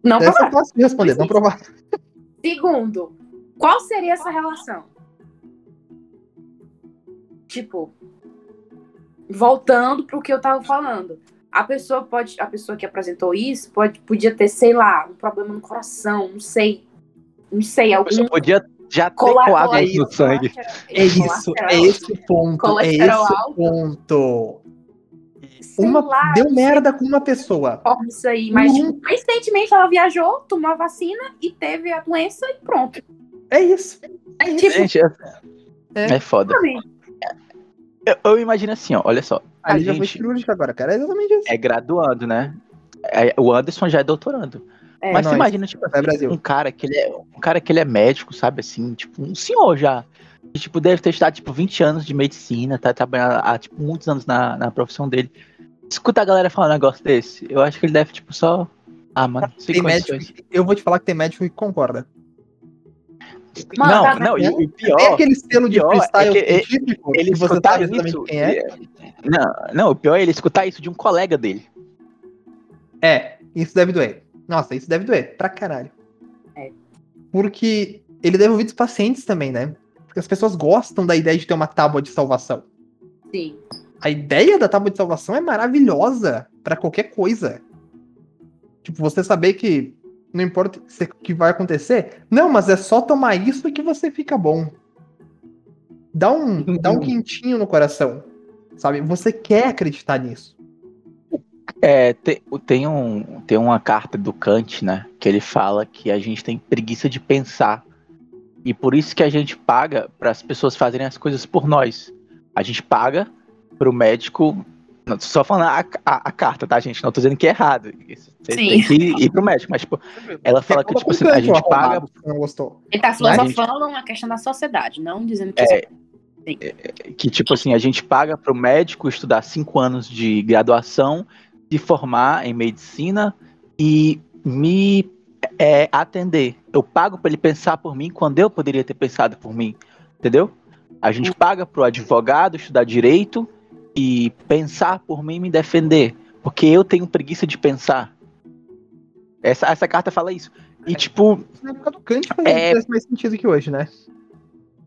Não Essa é provaram. fácil de responder, não provaram. (laughs) Segundo, qual seria essa relação? Tipo, voltando pro que eu tava falando. A pessoa pode, a pessoa que apresentou isso pode, podia ter, sei lá, um problema no coração, não sei, não sei, A algum pessoa podia já ter cola- no sangue. É isso, é esse o ponto. É esse o alto. ponto. Sei Uma, lá, deu merda com uma pessoa. isso aí, mas tipo, coincidentemente ela viajou, tomou a vacina e teve a doença e pronto. É isso. É isso. Gente, é, É. é foda. Sabe? Eu, eu imagino assim, ó, olha só. A Ali já foi gente cirúrgica agora, cara. É exatamente isso. é graduando, né? É, o Anderson já é doutorando. É, Mas você imagina, tipo, Brasil. um cara que ele é um cara que ele é médico, sabe assim, tipo, um senhor já. Que, tipo, deve ter estudado, tipo, 20 anos de medicina, tá trabalhando há, tipo, muitos anos na, na profissão dele. Escuta a galera falar um negócio desse, eu acho que ele deve, tipo, só. Ah, mano, Tem médico, eu vou te falar que tem médico que concorda. Mano, não, não, e o Tem pior. aquele selo de freestyle é que ele- que você sabe isso. quem é. Não, não, o pior é ele escutar isso de um colega dele. É, isso deve doer. Nossa, isso deve doer pra caralho. É. Porque ele deve ouvir dos pacientes também, né? Porque as pessoas gostam da ideia de ter uma tábua de salvação. Sim. A ideia da tábua de salvação é maravilhosa pra qualquer coisa. Tipo, você saber que não importa o que vai acontecer. Não, mas é só tomar isso que você fica bom. Dá um, dá um quentinho no coração. Sabe? Você quer acreditar nisso. É, tem, tem, um, tem uma carta do Kant, né? Que ele fala que a gente tem preguiça de pensar. E por isso que a gente paga para as pessoas fazerem as coisas por nós. A gente paga pro médico. Não, Só falando a, a- a carta, tá, gente? Não tô dizendo que é errado. Isso, Você Sim. tem que ir pro médico. Mas, tipo, ela fala que, Reclama tipo assim, a gente paga Não gostou. Ele tá filosofando na questão da sociedade, não dizendo que É, que, tipo assim, a gente paga pro médico estudar cinco anos de graduação, se formar em medicina e me é, atender. Eu pago para ele pensar por mim quando eu poderia ter pensado por mim, entendeu? A gente paga pro advogado estudar direito e pensar por mim e me defender, porque eu tenho preguiça de pensar. Essa, essa carta fala isso. E tipo, Na época do Kant fazia É. faz mais sentido que hoje, né?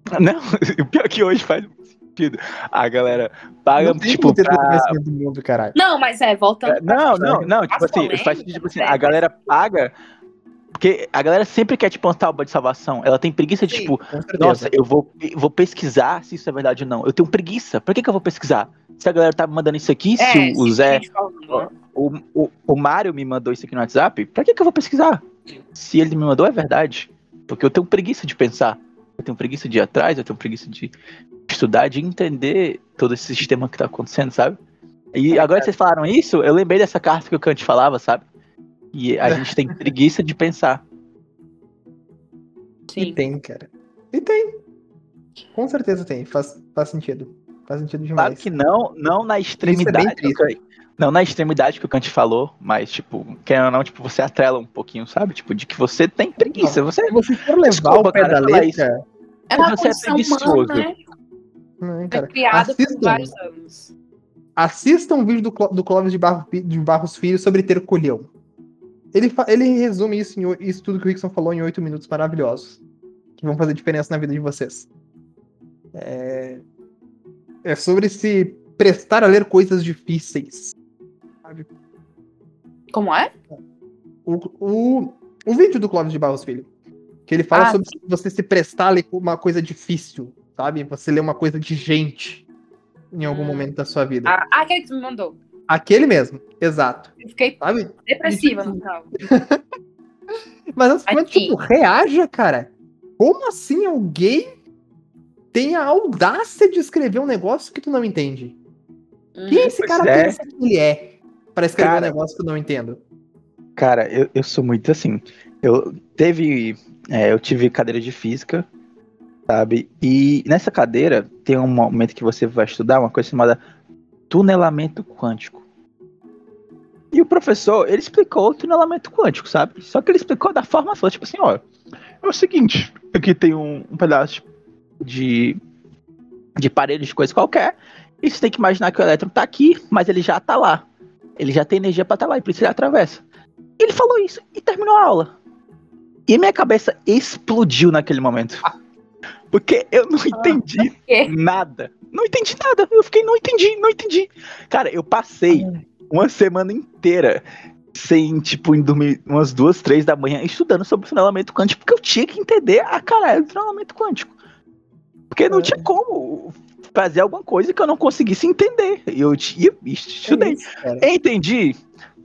(laughs) não, o pior que hoje faz sentido. A galera paga, não tipo, pra, mundo, caralho. Não, mas é, voltando. pra Não, questão não, não, tipo assim, faz sentido, tipo assim, né? a galera paga. Porque a galera sempre quer, tipo, uma tábua de salvação. Ela tem preguiça de, tipo, Com certeza. nossa, eu vou, vou pesquisar se isso é verdade ou não. Eu tenho preguiça. Por que, que eu vou pesquisar? Se a galera tá me mandando isso aqui, É, se o, o sim, Zé, falando, né? o, o, o Mário me mandou isso aqui no WhatsApp, pra que, que eu vou pesquisar? Se ele me mandou, é verdade. Porque eu tenho preguiça de pensar. Eu tenho preguiça de ir atrás, eu tenho preguiça de estudar, de entender todo esse sistema que tá acontecendo, sabe? E agora que vocês falaram isso, eu lembrei dessa carta que o Kant falava, sabe? E a (laughs) gente tem preguiça de pensar. E Sim. tem, cara. E tem. Com certeza tem. Faz, faz sentido. Faz sentido Claro demais. que não, não na extremidade. triste. que o- não na extremidade que o Kant falou, mas, tipo, querendo ou não, tipo, você atrela um pouquinho, sabe? Tipo, de que você tem preguiça. Você Se você for levar Desculpa, o pé cara, da letra, É uma Você é preguiçoso. humana, né? né, Foi cara, criada por assistam, vários anos. assistam um vídeo do, Cló- do Clóvis de, Barro- de Barros Filho sobre ter colhão. Ele, ele resume isso, em, isso tudo que o Rickson falou em oito minutos maravilhosos. Que vão fazer diferença na vida de vocês. É, é sobre se prestar a ler coisas difíceis. sabe? Como é? O, o, o vídeo do Clóvis de Barros Filho. Que ele fala Ah. sobre você se prestar a ler uma coisa difícil, sabe? Você lê uma coisa de gente em algum Hum. momento da sua vida. Ah, ah, aquele que tu me mandou. Aquele mesmo, exato. Eu fiquei Sabe? depressiva no final. (laughs) Mas assim, Mas mas, tipo, reaja, cara. Como assim alguém tem a audácia de escrever um negócio que tu não entende? Quem Uhum. esse Pois cara é. pensa que ele é pra escrever Cara. um negócio que eu não entendo? Cara, eu, eu sou muito assim. Eu teve. é, eu tive cadeira de física, sabe? E nessa cadeira tem um momento que você vai estudar uma coisa chamada tunelamento quântico. E o professor, ele explicou o tunelamento quântico, sabe? Só que ele explicou da forma tipo assim, ó, é o seguinte, aqui tem um, um pedaço de, de parede de coisa qualquer, e você tem que imaginar que o elétron tá aqui, mas ele já tá lá. Ele já tem energia pra estar lá, e por isso ele atravessa. Ele falou isso e terminou a aula. E minha cabeça explodiu naquele momento. (laughs) Porque eu não entendi quê? nada. Não entendi nada. Eu fiquei, não entendi, não entendi. Cara, eu passei uma semana inteira sem, tipo, em dormir umas duas, três da manhã estudando sobre o funcionamento quântico, porque eu tinha que entender a caralho do funcionamento quântico. Porque não É. tinha como fazer alguma coisa que eu não conseguisse entender. E eu tinha estudei. É isso. Entendi?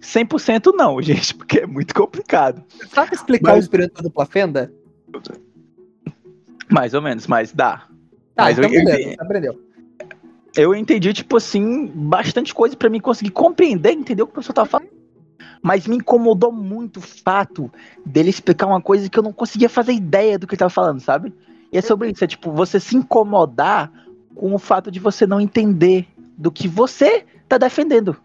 100% não, (laughs) gente, porque é muito complicado. Sabe explicar Mas- o espírito dupla fenda? Mais ou menos, mas dá. Tá, Mas então eu- eu beleza, entendi. você aprendeu. Eu entendi, tipo assim, bastante coisa pra mim conseguir compreender, entender o que o professor tava falando. Mas me incomodou muito o fato dele explicar uma coisa que eu não conseguia fazer ideia do que ele tava falando, sabe? E é sobre isso, é tipo, você se incomodar com o fato de você não entender do que você tá defendendo.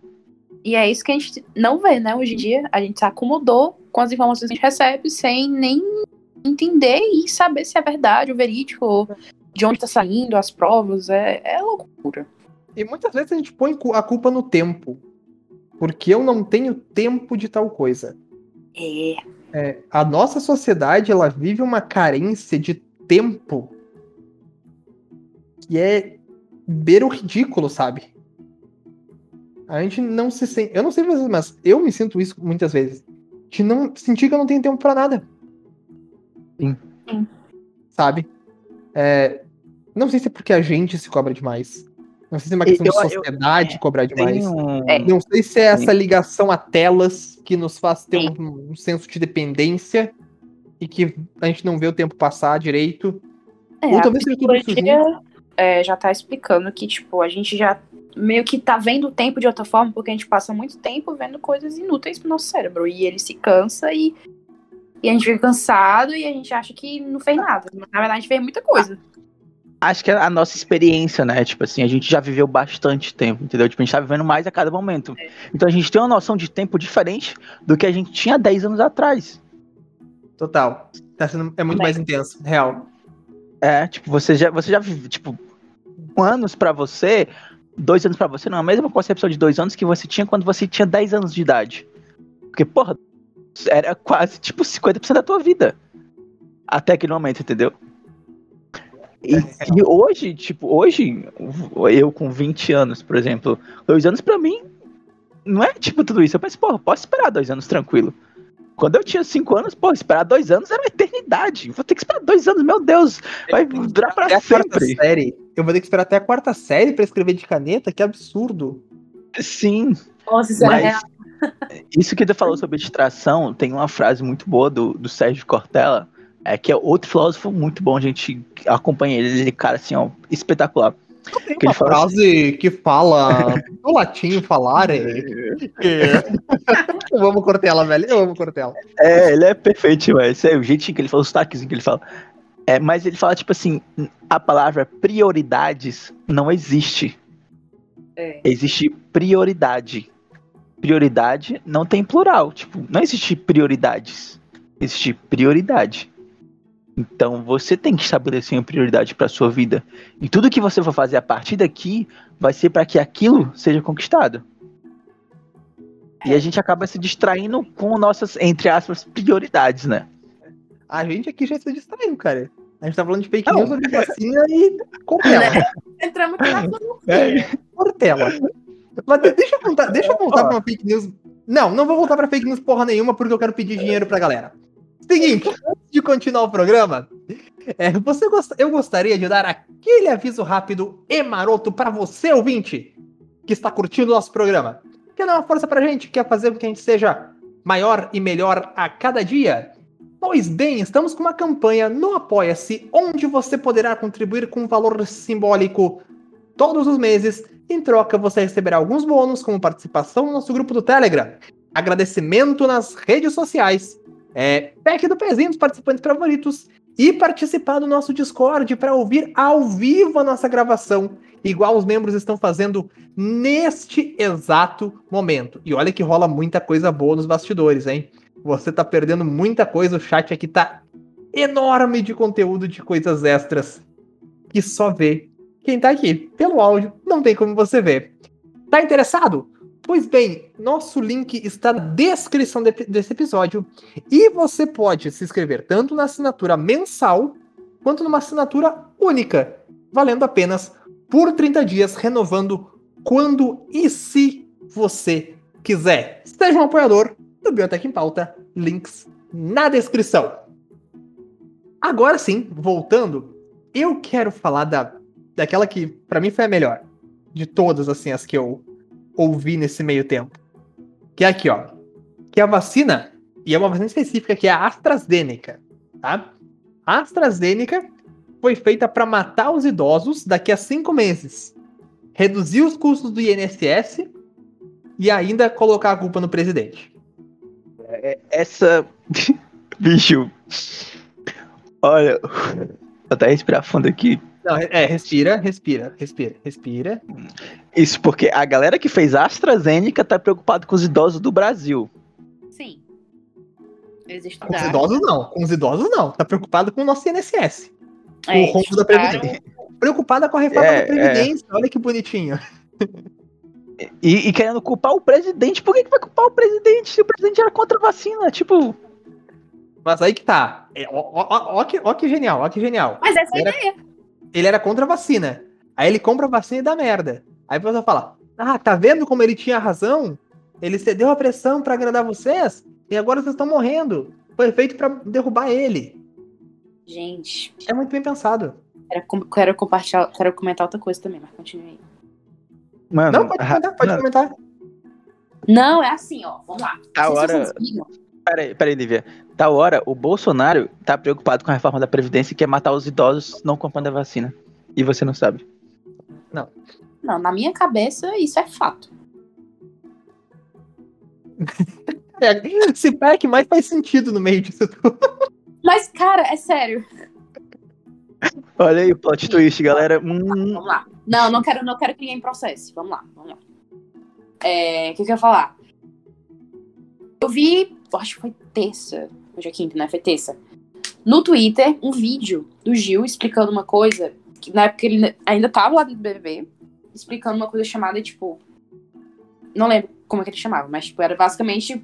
E é isso que a gente não vê, né? Hoje em dia, a gente se acomodou com as informações que a gente recebe sem nem entender e saber se é verdade ou verídico, de onde tá saindo as provas. É, é loucura. E muitas vezes a gente põe a culpa no tempo. Porque eu não tenho tempo de tal coisa. É. É, a nossa sociedade, ela vive uma carência de tempo que é beira o ridículo, sabe? A gente não se sente. Eu não sei vocês, mas eu me sinto isso muitas vezes. De não sentir que eu não tenho tempo pra nada. Sim. Sim. Sabe? É, não sei se é porque a gente se cobra demais. Não sei se é uma questão Eu- de eu- sociedade cobrar demais. Um... É. Não sei se é essa ligação a telas que nos faz ter um, um senso de dependência e que a gente não vê o tempo passar direito. É, Ou a talvez seja tudo isso é, já tá explicando que, tipo, a gente já meio que tá vendo o tempo de outra forma, porque a gente passa muito tempo vendo coisas inúteis pro nosso cérebro. E ele se cansa e, e a gente fica cansado e a gente acha que não fez nada. Na verdade, a gente fez muita coisa. Acho que é a nossa experiência, né? Tipo assim, a gente já viveu bastante tempo, entendeu? Tipo, a gente tá vivendo mais a cada momento. Então a gente tem uma noção de tempo diferente do que a gente tinha 10 anos atrás. Total. Tá sendo, é muito mais intenso, real. É, tipo, você já, você já vive, tipo, anos pra você, dois anos pra você, não é a mesma concepção de dois anos que você tinha quando você tinha 10 anos de idade. Porque, porra, era quase, tipo, 50% da tua vida. Até aquele momento, entendeu? E, e hoje, tipo, hoje, eu com 20 anos, por exemplo, dois anos pra mim, não é tipo tudo isso. Eu penso, porra, posso esperar dois anos tranquilo. Quando eu tinha cinco anos, pô, esperar dois anos era uma eternidade. Vou ter que esperar dois anos, meu Deus. Vai durar pra Até sempre. série. Eu vou ter que esperar até a quarta série pra escrever de caneta, que absurdo. Sim, Nossa, isso é mas real. Isso que tu falou sobre distração, tem uma frase muito boa do, do Sérgio Cortella, é que é outro filósofo muito bom, a gente acompanha ele, ele cara assim, ó, espetacular. Tem Que uma frase que fala no latim falar. É, eu amo Cortella, velho. Eu amo Cortella. É, ele é perfeito, velho. Esse é o jeitinho que ele fala, o sotaquezinho que ele fala. É, mas ele fala, tipo assim, a palavra prioridades não existe. É. Existe prioridade. Prioridade não tem plural. Tipo, não existe prioridades. Existe prioridade. Então você tem que estabelecer uma prioridade para sua vida. E tudo que você for fazer a partir daqui vai ser para que aquilo seja conquistado. E a gente acaba se distraindo com nossas, entre aspas, prioridades, né? A gente aqui já se distraiu, cara. A gente tá falando de fake Não. news sobre vacina e Cortella. (laughs) Entramos aqui na Cortella. Mas de- deixa eu contar, deixa eu voltar pra uma fake news. Não, não vou voltar pra fake news porra nenhuma porque eu quero pedir dinheiro pra galera. Seguinte, antes de continuar o programa, é, você gost... eu gostaria de dar aquele aviso rápido e maroto para você, ouvinte, que está curtindo o nosso programa. Quer dar uma força pra gente? Quer fazer com que a gente seja maior e melhor a cada dia? Pois bem, estamos com uma campanha no Apoia-se, onde você poderá contribuir com um valor simbólico todos os meses. Em troca, você receberá alguns bônus, como participação no nosso grupo do Telegram, agradecimento nas redes sociais, é, pack do pezinho dos participantes favoritos e participar do nosso Discord para ouvir ao vivo a nossa gravação, igual os membros estão fazendo neste exato momento. E olha que rola muita coisa boa nos bastidores, hein? Você tá perdendo muita coisa, o chat aqui tá enorme de conteúdo de coisas extras que só vê quem tá aqui. Pelo áudio, não tem como você ver. Tá interessado? Pois bem, nosso link está na descrição de, desse episódio e você pode se inscrever tanto na assinatura mensal quanto numa assinatura única, valendo apenas por 30 dias, renovando quando e se você quiser. Seja um apoiador do Biotech em Pauta, links na descrição. Agora sim, voltando, eu quero falar da daquela que para mim foi a melhor de todas assim as que eu ouvi nesse meio tempo. Que é aqui, ó. Que é a vacina, e é uma vacina específica, que é a AstraZeneca, tá? A AstraZeneca foi feita para matar os idosos daqui a cinco meses, reduzir os custos do INSS e ainda colocar a culpa no presidente. É, essa. (laughs) Bicho. Olha. (laughs) Vou até respirar fundo aqui. Não, é, respira, respira, respira, respira. Isso porque a galera que fez a AstraZeneca tá preocupado com os idosos do Brasil. Sim. Eles Com os idosos não, com os idosos não. Tá preocupado com o nosso INSS. É, o rombo da Previdência. Preocupada com a reforma É, da Previdência, olha que bonitinho. E, e querendo culpar o presidente. Por que, que vai culpar o presidente se o presidente era contra a vacina? Tipo, Mas aí que tá. É, ó, ó, ó, ó que, ó que genial, ó que genial. Mas essa é a ideia. Ele era contra a vacina. Aí ele compra a vacina e dá merda. Aí a pessoa fala: Ah, tá vendo como ele tinha razão? Ele cedeu a pressão pra agradar vocês e agora vocês estão morrendo. Foi feito pra derrubar ele. Gente, É muito bem pensado. quero, com- quero compartilhar, quero comentar outra coisa também, mas continue aí. mano. Não, pode ra- comentar, pode não, comentar. Não, é assim, ó. Vamos lá. Se hora-. Peraí, peraí, Lívia. Da hora, o Bolsonaro tá preocupado com a reforma da Previdência e quer matar os idosos não comprando a vacina. E você não sabe. Não, na minha cabeça, isso é fato. (laughs) É, se pá é que mais faz sentido no meio disso tudo. Mas, cara, é sério. Olha aí o plot twist, galera. Hum, Vamos lá. Não, não quero, não quero que ninguém processe. Vamos lá, vamos lá. É, O que, que eu ia falar? Eu vi, acho que foi terça. Hoje é quinta, né? Foi terça. No Twitter, um vídeo do Gil explicando uma coisa. Que na época ele ainda tava lá do BBB. Explicando uma coisa chamada, tipo. Não lembro como é que ele chamava, mas, tipo, era basicamente.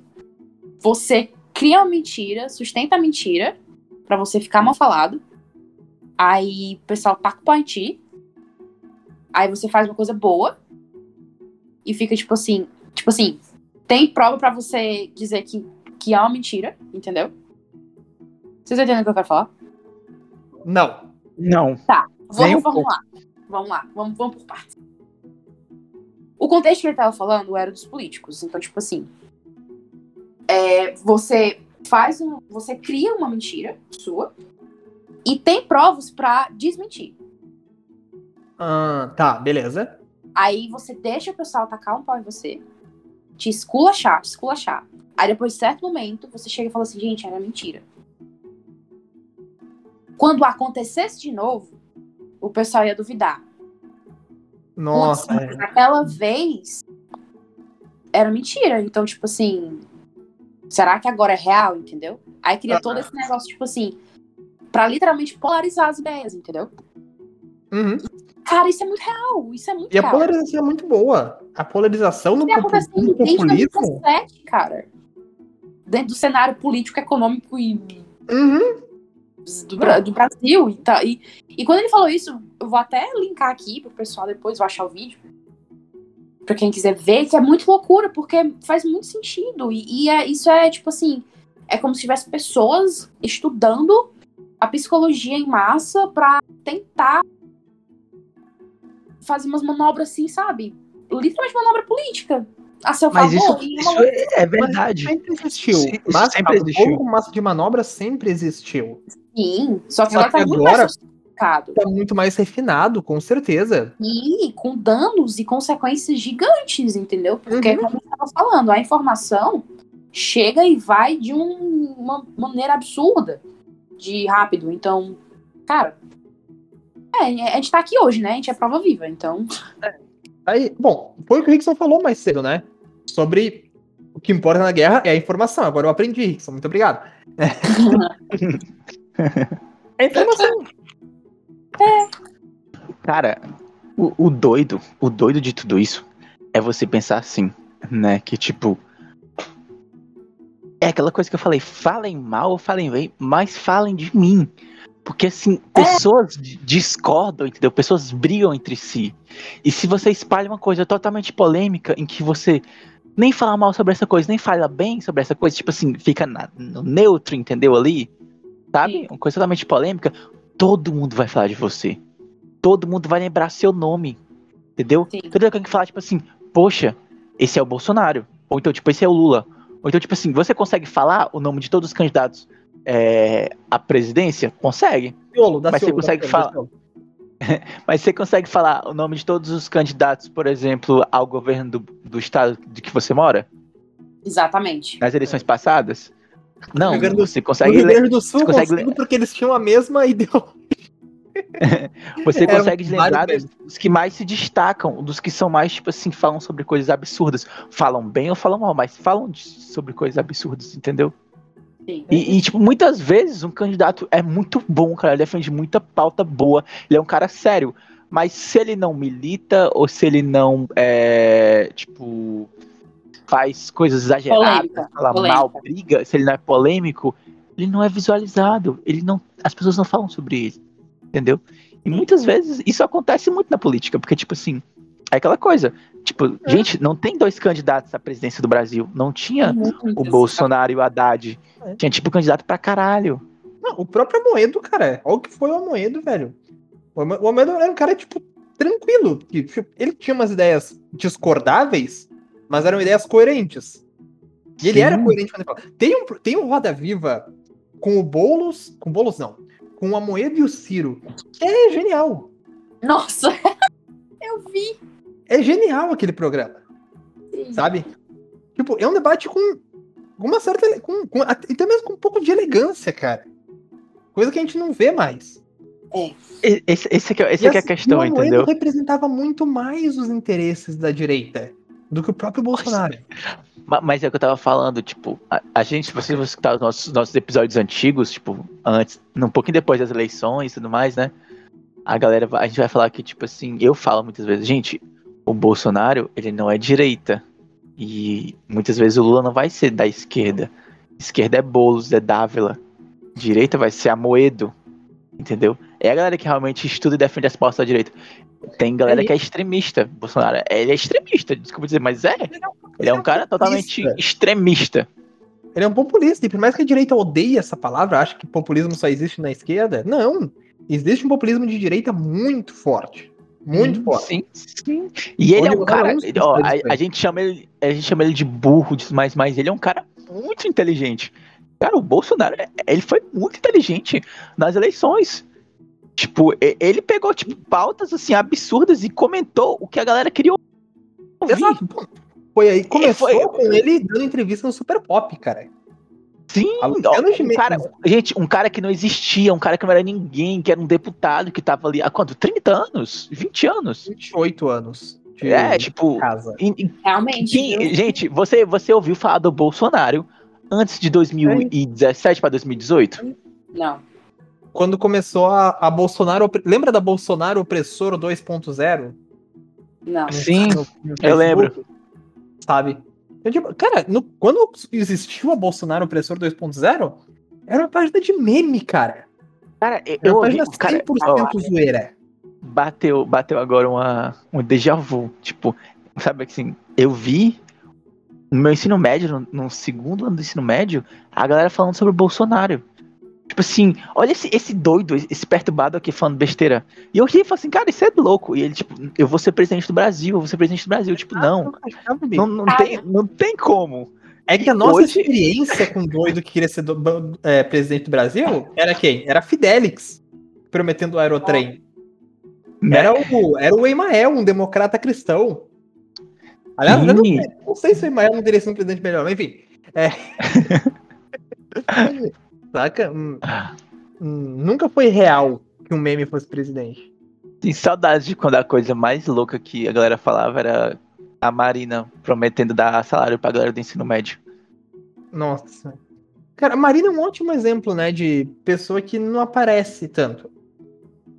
Você cria uma mentira, sustenta a mentira, pra você ficar mal falado. Aí o pessoal pau em ti. Aí você faz uma coisa boa. E fica tipo assim. Tipo assim, tem prova pra você dizer que, que é uma mentira, entendeu? Vocês entendem o que eu quero falar? Não. não. Vamos, Nem um vamos lá. Vamos lá, vamos, vamos por partes. O contexto que ele tava falando era dos políticos. Então, tipo assim. é, você faz um. Você cria uma mentira sua e tem provas pra desmentir. Ah, tá, beleza. Aí você deixa o pessoal atacar um pau em você, te esculachar, te esculachar. Aí depois de certo momento, você chega e fala assim, gente, era mentira. Quando acontecesse de novo, o pessoal ia duvidar. Nossa. Putz, mas naquela vez era mentira. Então, tipo assim, será que agora é real, entendeu? Aí cria todo esse negócio, tipo assim, pra literalmente polarizar as ideias, entendeu? Uhum. Cara, isso é muito real. Isso é muito E a real. polarização é muito boa. A polarização no, é popu- acontecendo no desde populismo. 2017, cara. Dentro do cenário político, econômico e Uhum. do, do Brasil. E, tá, e, e quando ele falou isso, eu vou até linkar aqui pro pessoal depois, vou achar o vídeo. Pra quem quiser ver, que é muito loucura, porque faz muito sentido. E, e é, isso é, tipo assim, é como se tivesse pessoas estudando a psicologia em massa pra tentar fazer umas manobras assim, sabe? Literalmente manobra política. A seu Mas isso, favor. isso uma- é, é verdade. Mas sempre existiu. Sim, isso Massa, sempre existiu. massa de manobra sempre existiu. Sim, só que Só agora que tá muito agora-. Tá muito mais refinado, com certeza. E com danos e consequências gigantes, entendeu? Porque, Uhum. como eu estava falando, a informação chega e vai de um- uma maneira absurda, de rápido. Então, cara, é, a gente tá aqui hoje, né? A gente é prova viva, então. Aí, bom, foi o que o Rickson falou mais cedo, né? Sobre o que importa na guerra é a informação. Agora eu aprendi, Rickson. Muito obrigado. É informação. Cara, o, o doido, o doido de tudo isso é você pensar assim, né? Que tipo. É aquela coisa que eu falei, falem mal ou falem bem, mas falem de mim. Porque assim, pessoas d- discordam, entendeu? Pessoas brigam entre si. E se você espalha uma coisa totalmente polêmica em que você nem fala mal sobre essa coisa, nem fala bem sobre essa coisa, tipo assim, fica na- no neutro, entendeu? Ali, sabe? Sim. Uma coisa totalmente polêmica, todo mundo vai falar de você. Todo mundo vai lembrar seu nome, entendeu? Sim. Todo mundo vai falar, tipo assim, poxa, esse é o Bolsonaro. Ou então, tipo, esse é o Lula. Ou então, tipo assim, você consegue falar o nome de todos os candidatos é, à presidência? Consegue. Ciolo, dá Mas você Ciolo, dá consegue falar-. (laughs) Mas você consegue falar o nome de todos os candidatos, por exemplo, ao governo do, do estado de que você mora? Exatamente. Nas eleições passadas? Não, do- você No consegue, Rio le- Grande do Sul, você consegue consigo porque eles tinham a mesma ideologia. (laughs) você consegue vários lembrar dos, dos que mais se destacam, dos que são mais, tipo assim, falam sobre coisas absurdas. Falam bem ou falam mal, mas falam de- sobre coisas absurdas, entendeu? Sim. E, e, tipo, muitas vezes um candidato é muito bom, cara. Ele defende muita pauta boa. Ele é um cara sério. Mas se ele não milita, ou se ele não, é, tipo, faz coisas exageradas, Polêmica, fala polêmica. mal, briga, se ele não é polêmico, ele não é visualizado. Ele não, as pessoas não falam sobre ele. Entendeu? E muitas vezes isso acontece muito na política, porque, tipo assim, é aquela coisa. Tipo, gente, não tem dois candidatos à presidência do Brasil. Não tinha o Bolsonaro e o Haddad. É. Tinha, tipo, candidato pra caralho. Não, o próprio Amoedo, cara. Olha o que foi o Amoedo, velho. O Amo- o Amoedo era um cara, tipo, tranquilo. tipo, Ele tinha umas ideias discordáveis, mas eram ideias coerentes. E ele Sim. era coerente quando ele falava. Tem um, tem um Roda Viva com o Boulos. Com o Boulos, não. Com o Amoedo e o Ciro. que É genial. Nossa! (laughs) Eu vi. É genial aquele programa. sim. sabe? Tipo, é um debate com uma certa. Com, com, até mesmo com um pouco de elegância, cara. Coisa que a gente não vê mais. E- Esse, esse aqui, é- esse aqui é a assim, questão, o Amoedo entendeu? representava muito mais os interesses da direita do que o próprio Bolsonaro. Ma- Mas é o que eu tava falando, tipo, a, a gente, se você escutar os nossos, nossos episódios antigos, tipo, antes, um pouquinho depois das eleições e tudo mais, né? A galera, vai- a gente vai falar que, tipo assim, eu falo muitas vezes, gente, o Bolsonaro, ele não é direita. E muitas vezes o Lula não vai ser da esquerda. Esquerda é Boulos, é Dávila. Direita vai ser Amoedo. Entendeu? É a galera que realmente estuda e defende as pautas da direita. Tem galera É que é extremista. Bolsonaro, ele é extremista, desculpa dizer, mas é. Ele é um cara totalmente extremista. Ele é um populista, e por mais que a direita odeie essa palavra, acha que populismo só existe na esquerda, não. Existe um populismo de direita muito forte. Muito forte. Sim, sim. E ele é Onde um cara. ele- ó, a, a gente chama ele, a gente chama ele de burro, mais, mas ele é um cara muito inteligente. Cara, o Bolsonaro, é- ele foi muito inteligente nas eleições. Tipo, ele pegou, tipo, pautas, assim, absurdas e comentou o que a galera queria ouvir. Exato. Foi aí, começou foi- com ele dando entrevista no Super Pop, cara. Sim, um meio- cara, gente, um cara que não existia, um cara que não era ninguém, que era um deputado que tava ali há quanto? 30 anos? 20 anos? 28 anos de É, tipo, casa. Realmente. Quem- gente, você, você ouviu falar do Bolsonaro antes de 2017 para 2018? Não. Quando começou a, a Bolsonaro. Lembra da Bolsonaro Opressor 2.0? Não. Sim, no- no eu lembro. Sabe? Eu, tipo, cara, no- quando existiu a Bolsonaro Opressor 2.0, era uma página de meme, cara. Cara, eu, uma ouvi, página cara, 100% ó, zoeira. bateu, bateu agora uma, um déjà vu, tipo, sabe assim, eu vi no meu ensino médio, no, no segundo ano do ensino médio, a galera falando sobre o Bolsonaro. Tipo assim, olha esse, esse doido, esse perturbado aqui falando besteira. E eu ri e falei assim, cara, isso é louco. E ele, tipo, eu vou ser presidente do Brasil, eu vou ser presidente do Brasil. Tipo, não, não, não, tem, não tem como. É que a nossa Hoje- experiência com o doido que queria ser do- é, presidente do Brasil era quem? Era Fidelix, prometendo o aerotrem. Né? Era o, era o Emael, um democrata cristão. Aliás, eu não, não sei se o Emael não teria sido um presidente melhor, mas enfim. É. (laughs) Saca? Hum, hum, nunca foi real que um meme fosse presidente. Tem saudades de quando a coisa mais louca que a galera falava era a Marina prometendo dar salário pra galera do ensino médio. Nossa. Cara, a Marina é um ótimo exemplo, né? De pessoa que não aparece tanto.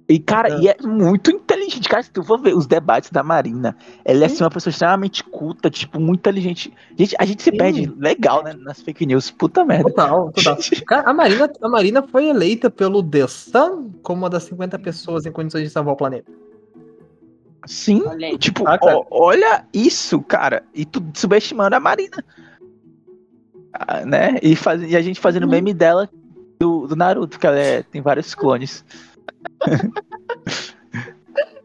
E, cara, É. e é muito inteligente. Cara, se tu for ver os debates da Marina, ela é assim, uma pessoa extremamente culta, tipo, muito inteligente. Gente, a gente se Sim. perde legal, né, nas fake news. Puta merda. Total, total. (laughs) Cara, a Marina, a Marina foi eleita pelo The Sun como uma das 50 pessoas em condições de salvar o planeta. Sim, Olha tipo, Ah, ó, olha isso, cara. E tu subestimando a Marina. Ah, né? E, faz, e a gente fazendo Uhum. meme dela do, do Naruto, que ela é- tem vários clones. (laughs)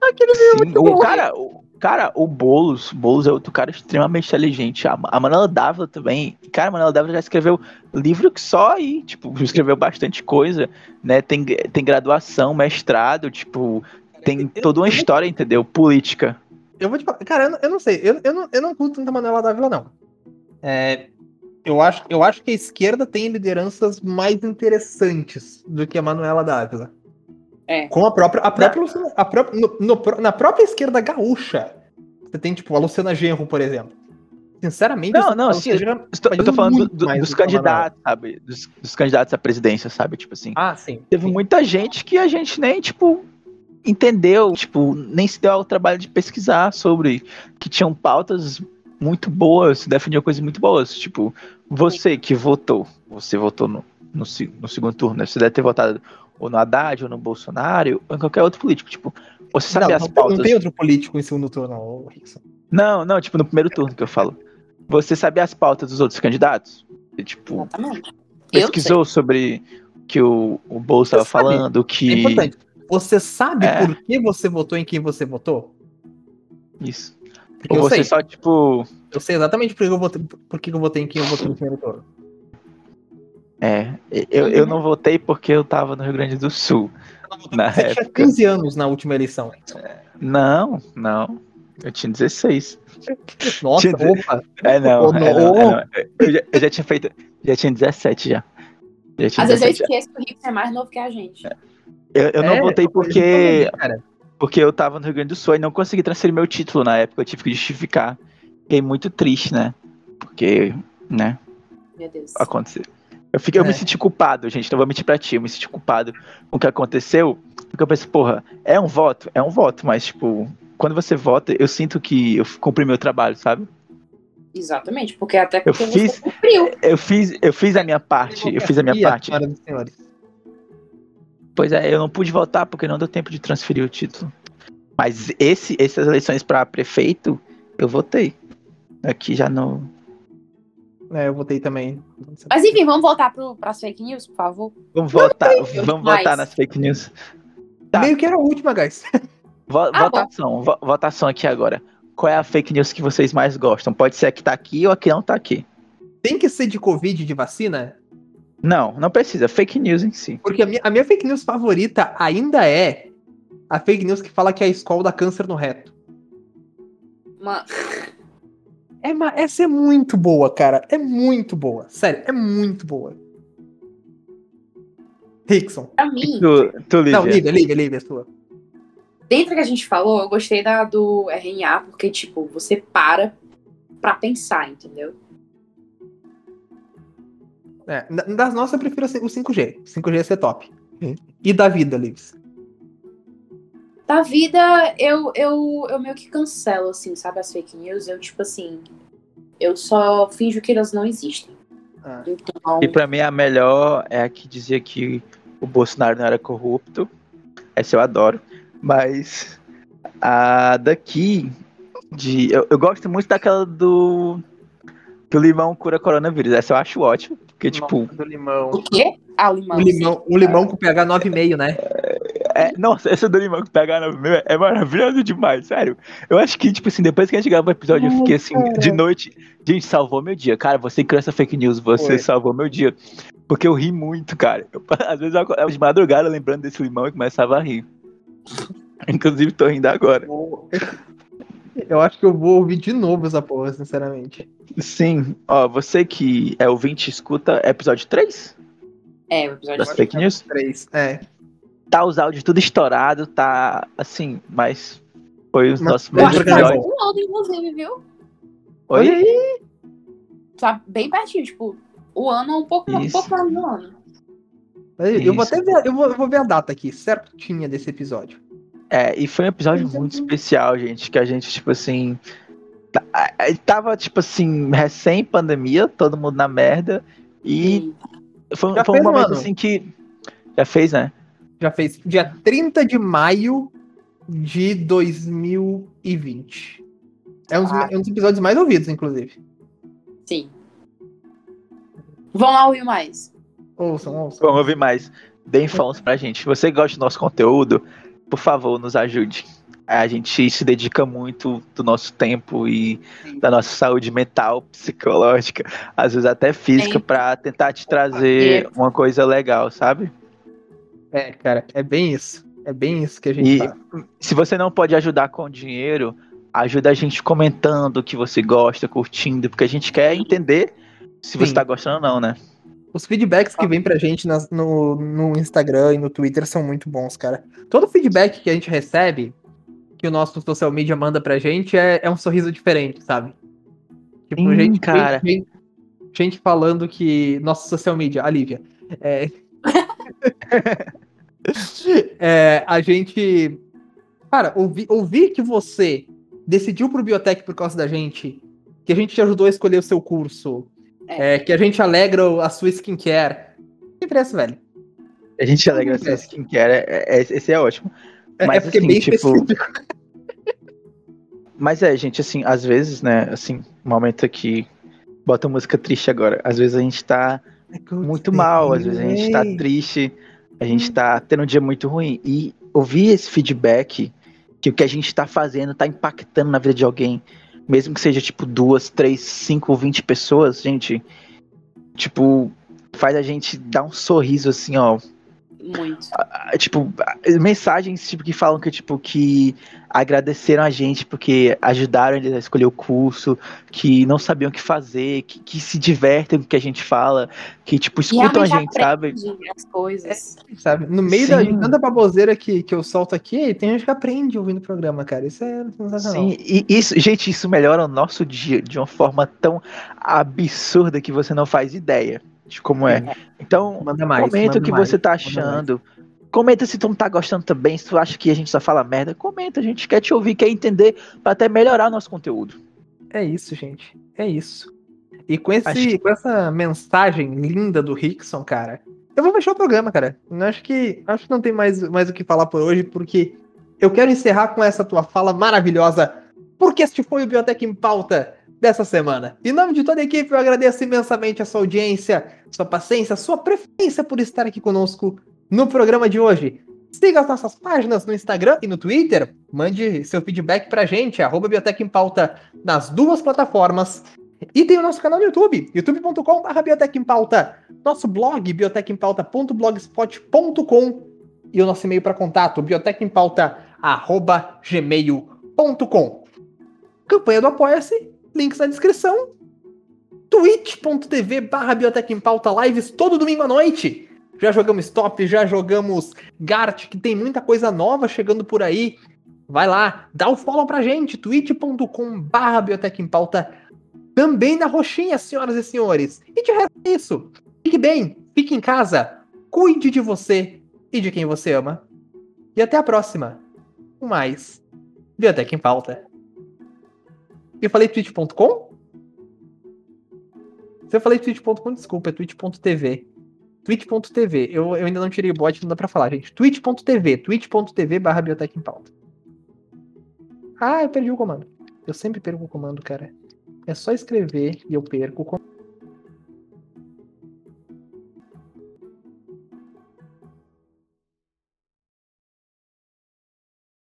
Aquele Sim, o cara, o, cara, o Boulos, Boulos é outro cara extremamente inteligente. A, a Manuela Dávila também. Cara, a Manuela Dávila já escreveu livro que só aí, tipo, (laughs) escreveu bastante coisa, né? Tem, tem graduação, mestrado, tipo, tem toda uma história, entendeu? Política. Eu vou te falar, cara, eu, não- eu não sei, eu, eu, não, eu não curto tanto a Manuela Dávila, não. É, eu, acho, eu acho que a esquerda tem lideranças mais interessantes do que a Manuela Dávila. É. Com a própria. A própria, a própria no- no- na própria esquerda gaúcha, você tem, tipo, a Luciana Genro, por exemplo. Sinceramente, Não, eu- não, a sim, Luciana Genro Eu tô, eu tô falando do- do- dos candidatos, sabe? Dos, dos candidatos à presidência, sabe? Tipo assim. Ah, sim. Teve sim. muita gente que a gente nem, tipo, entendeu, tipo, nem se deu ao trabalho de pesquisar sobre, que tinham pautas muito boas, definiam coisas muito boas. Tipo, você que votou, você votou no, no, no segundo turno, né? Você deve ter votado ou no Haddad, ou no Bolsonaro, ou em qualquer outro político. Tipo, você sabe não, as não, pautas. não tem outro político em segundo turno, ô, Rickson. Não, não, tipo, no primeiro turno que eu falo. Você sabe as pautas dos outros candidatos? E, tipo, Exatamente. Eu pesquisou sobre o que o, o Bolsa estava falando, que. É importante. Você sabe É. por que você votou em quem você votou? Isso. Porque Ou você sei. só, tipo. Eu sei exatamente por que eu votei, por que eu votei em quem eu votei no primeiro turno. É, eu, eu não votei porque eu tava no Rio Grande do Sul. Na Você tinha época. 15 anos na última eleição. Não, não. Eu tinha 16. Nossa, Tinha- opa. É, não. Ô, é, não, é, não. Eu, já, eu já tinha feito. Já tinha 17 já. Já tinha Às vezes eu 17 já. esqueço que o Rick é mais novo que a gente. Eu, eu não É, votei porque, cara. porque eu tava no Rio Grande do Sul e não consegui transferir meu título na época. Eu tive que justificar. Fiquei muito triste, né? Porque, né? Meu Deus. aconteceu. Eu, fiquei, eu É. me senti culpado, gente. Não vou mentir pra ti. Eu me senti culpado com o que aconteceu. Porque eu pensei, porra, é um voto? É um voto, mas, tipo, quando você vota, eu sinto que eu cumpri meu trabalho, sabe? Exatamente, porque até Eu porque fiz- você cumpriu. Eu fiz, eu fiz a minha parte. Eu fiz a minha parte. Pois é, eu não pude votar porque não deu tempo de transferir o título. Mas esse, essas eleições pra prefeito, eu votei. Aqui já no. É, eu votei também. Mas enfim, vamos voltar para as fake news, por favor. Vamos votar, Deus, vamos votar nas fake news. tá. Meio que era a última, guys. (laughs) Vo- Ah, votação, vo- votação aqui agora. Qual é a fake news que vocês mais gostam? Pode ser a que tá aqui ou a que não tá aqui. Tem que ser de Covid de vacina? Não, não precisa. Fake news em si. Porque a minha, a minha fake news favorita ainda é a fake news que fala que a escola dá câncer no reto. Uma... É, essa é muito boa, cara. É muito boa. Sério, é muito boa. Rickson. Pra mim, Tu, tu Lívia. Não, Lívia, Lívia, Lívia, sua. dentro que a gente falou, eu gostei da do RNA, porque, tipo, você para pra pensar, entendeu? É, das nossas eu prefiro assim, o 5G. O 5G ia ser top. E da vida, Lives. Da vida, eu, eu, eu meio que cancelo, assim, sabe, as fake news. Eu, tipo assim, eu só finjo que elas não existem. Ah. Então, E pra mim a melhor é a que dizia que o Bolsonaro não era corrupto. Essa eu adoro. Mas a daqui de. Eu, eu gosto muito daquela do. Que o limão cura coronavírus. Essa eu acho ótimo. Porque, tipo. Do limão. O quê? Ah, o limão. O limão, o limão com pH 9,5, né? É, nossa, essa do limão que pega no meu é maravilhoso demais, sério. Eu acho que, tipo assim, depois que a gente gravou o episódio, eu fiquei assim, de noite. Gente, salvou meu dia. Cara, você criou essa fake news, você Foi. salvou meu dia. Porque eu ri muito, cara. Eu, (laughs) às vezes eu acordava de madrugada lembrando desse limão e começava a rir. (laughs) Inclusive, tô rindo agora. Eu acho que eu vou ouvir de novo essa porra, sinceramente. Sim, ó, você que é ouvinte, escuta episódio 3 É, o episódio das fake news. 3. É. Tá os áudios tudo estourado, tá assim, mas foi os nossos primeiros episódios. um ano, inclusive, viu? Oi? aí. Tá bem pertinho, tipo, o ano, um pouco, um Isso. pouco mais do ano. Eu vou Isso. até ver, eu vou, eu vou ver a data aqui, certinha desse episódio. É, e foi um episódio muito especial, gente, que a gente, tipo assim. tá- Tava, tipo assim, recém-pandemia, todo mundo na merda. E foi, foi um um momento ano. assim que. Já fez, né? Já fez dia 30 de maio de 2020. É um dos, Ah. é um dos episódios mais ouvidos, inclusive. Sim. Vão lá ouvir mais. Ouçam, ouçam. Vamos ouvir mais. Deem fãs pra gente. Se você gosta do nosso conteúdo, por favor, nos ajude. A gente se dedica muito do nosso tempo e da nossa saúde mental, psicológica, às vezes até física, Sim. pra tentar te trazer uma coisa legal, sabe? É, cara, é bem isso. É bem isso que a gente E faz. se você não pode ajudar com dinheiro, ajuda a gente comentando o que você gosta, curtindo, porque a gente quer entender se você Sim. tá gostando ou não, né? Os feedbacks que vêm pra gente nas- no, no Instagram e no Twitter são muito bons, cara. Todo feedback que a gente recebe, que o nosso social media manda pra gente, é, é um sorriso diferente, sabe? Tipo, Sim, gente, cara. Gente, gente falando que. Nosso social media, a Lívia. É, (laughs) (laughs) É, a gente. Cara, ouvi, ouvir que você decidiu pro Biotech por causa da gente, que a gente te ajudou a escolher o seu curso, É. é, que a gente alegra a sua skincare. Que preço, velho. A gente alegra Pois é. essa skincare, é, é, esse é ótimo. É, Mas, é porque é assim, bem tipo, específico. Mas é, gente, assim, às vezes, né, assim, um momento aqui, bota música triste agora. Às vezes a gente tá muito mal, às vezes a gente tá triste, a gente tá tendo um dia muito ruim. E ouvir esse feedback, que o que a gente tá fazendo tá impactando na vida de alguém, mesmo que seja tipo duas, três, cinco, vinte pessoas, gente, tipo, faz a gente dar um sorriso assim, ó. Muito. Ah, Tipo, ah, mensagens tipo, que falam que, tipo, que agradeceram a gente porque ajudaram eles a escolher o curso, que não sabiam o que fazer, que, que se divertem com o que a gente fala, que, tipo, escutam a gente, sabe? As coisas. Sabe? No meio da, de Sim. tanta baboseira que, que eu solto aqui, tem gente que aprende ouvindo o programa, cara. Isso é sensacional. Sim, e isso, gente, isso melhora o nosso dia de uma forma tão absurda que você não faz ideia de como é. Então, Manda mais. comenta o que mais, você tá mais. achando. Comenta se tu não tá gostando também, se tu acha que a gente só fala merda, comenta, a gente quer te ouvir, quer entender, pra até melhorar o nosso conteúdo. É isso, gente. É isso. E com, esse, que- com essa mensagem linda do Rickson, cara, eu vou fechar o programa, cara. Eu acho que acho que não tem mais, mais o que falar por hoje, porque eu quero encerrar com essa tua fala maravilhosa, porque este foi o Biotech em Pauta dessa semana. Em nome de toda a equipe, eu agradeço imensamente a sua audiência, sua paciência, sua preferência por estar aqui conosco no programa de hoje. Siga as nossas páginas no Instagram e no Twitter. Mande seu feedback pra gente, arroba Biotech em Pauta nas duas plataformas. E tem o nosso canal no YouTube, youtube.com.br Biotech em Pauta, nosso blog, biotechempauta.blogspot.com e o nosso e-mail para contato, biotechempauta.gmail.com. Campanha do Apoia-se, links na descrição. twitch.tv barra Biotech em Pauta Lives todo domingo à noite. Já jogamos Stop, já jogamos Gart, que tem muita coisa nova chegando por aí. Vai lá, dá o follow pra gente, twitch.com barra em Pauta também na roxinha, senhoras e senhores. E de resto é isso. Fique bem, fique em casa, cuide de você e de quem você ama. E até a próxima. Com mais Biotech em Pauta. Eu falei twitch.com? Se eu falei twitch.com, desculpa, é twitch.tv. Twitch.tv. Eu, eu ainda não tirei o bot, não dá pra falar, gente. Twitch.tv. Twitch.tv barra Biotech em Pauta. Ah, eu perdi o comando. Eu sempre perco o comando, cara. é só escrever e eu perco.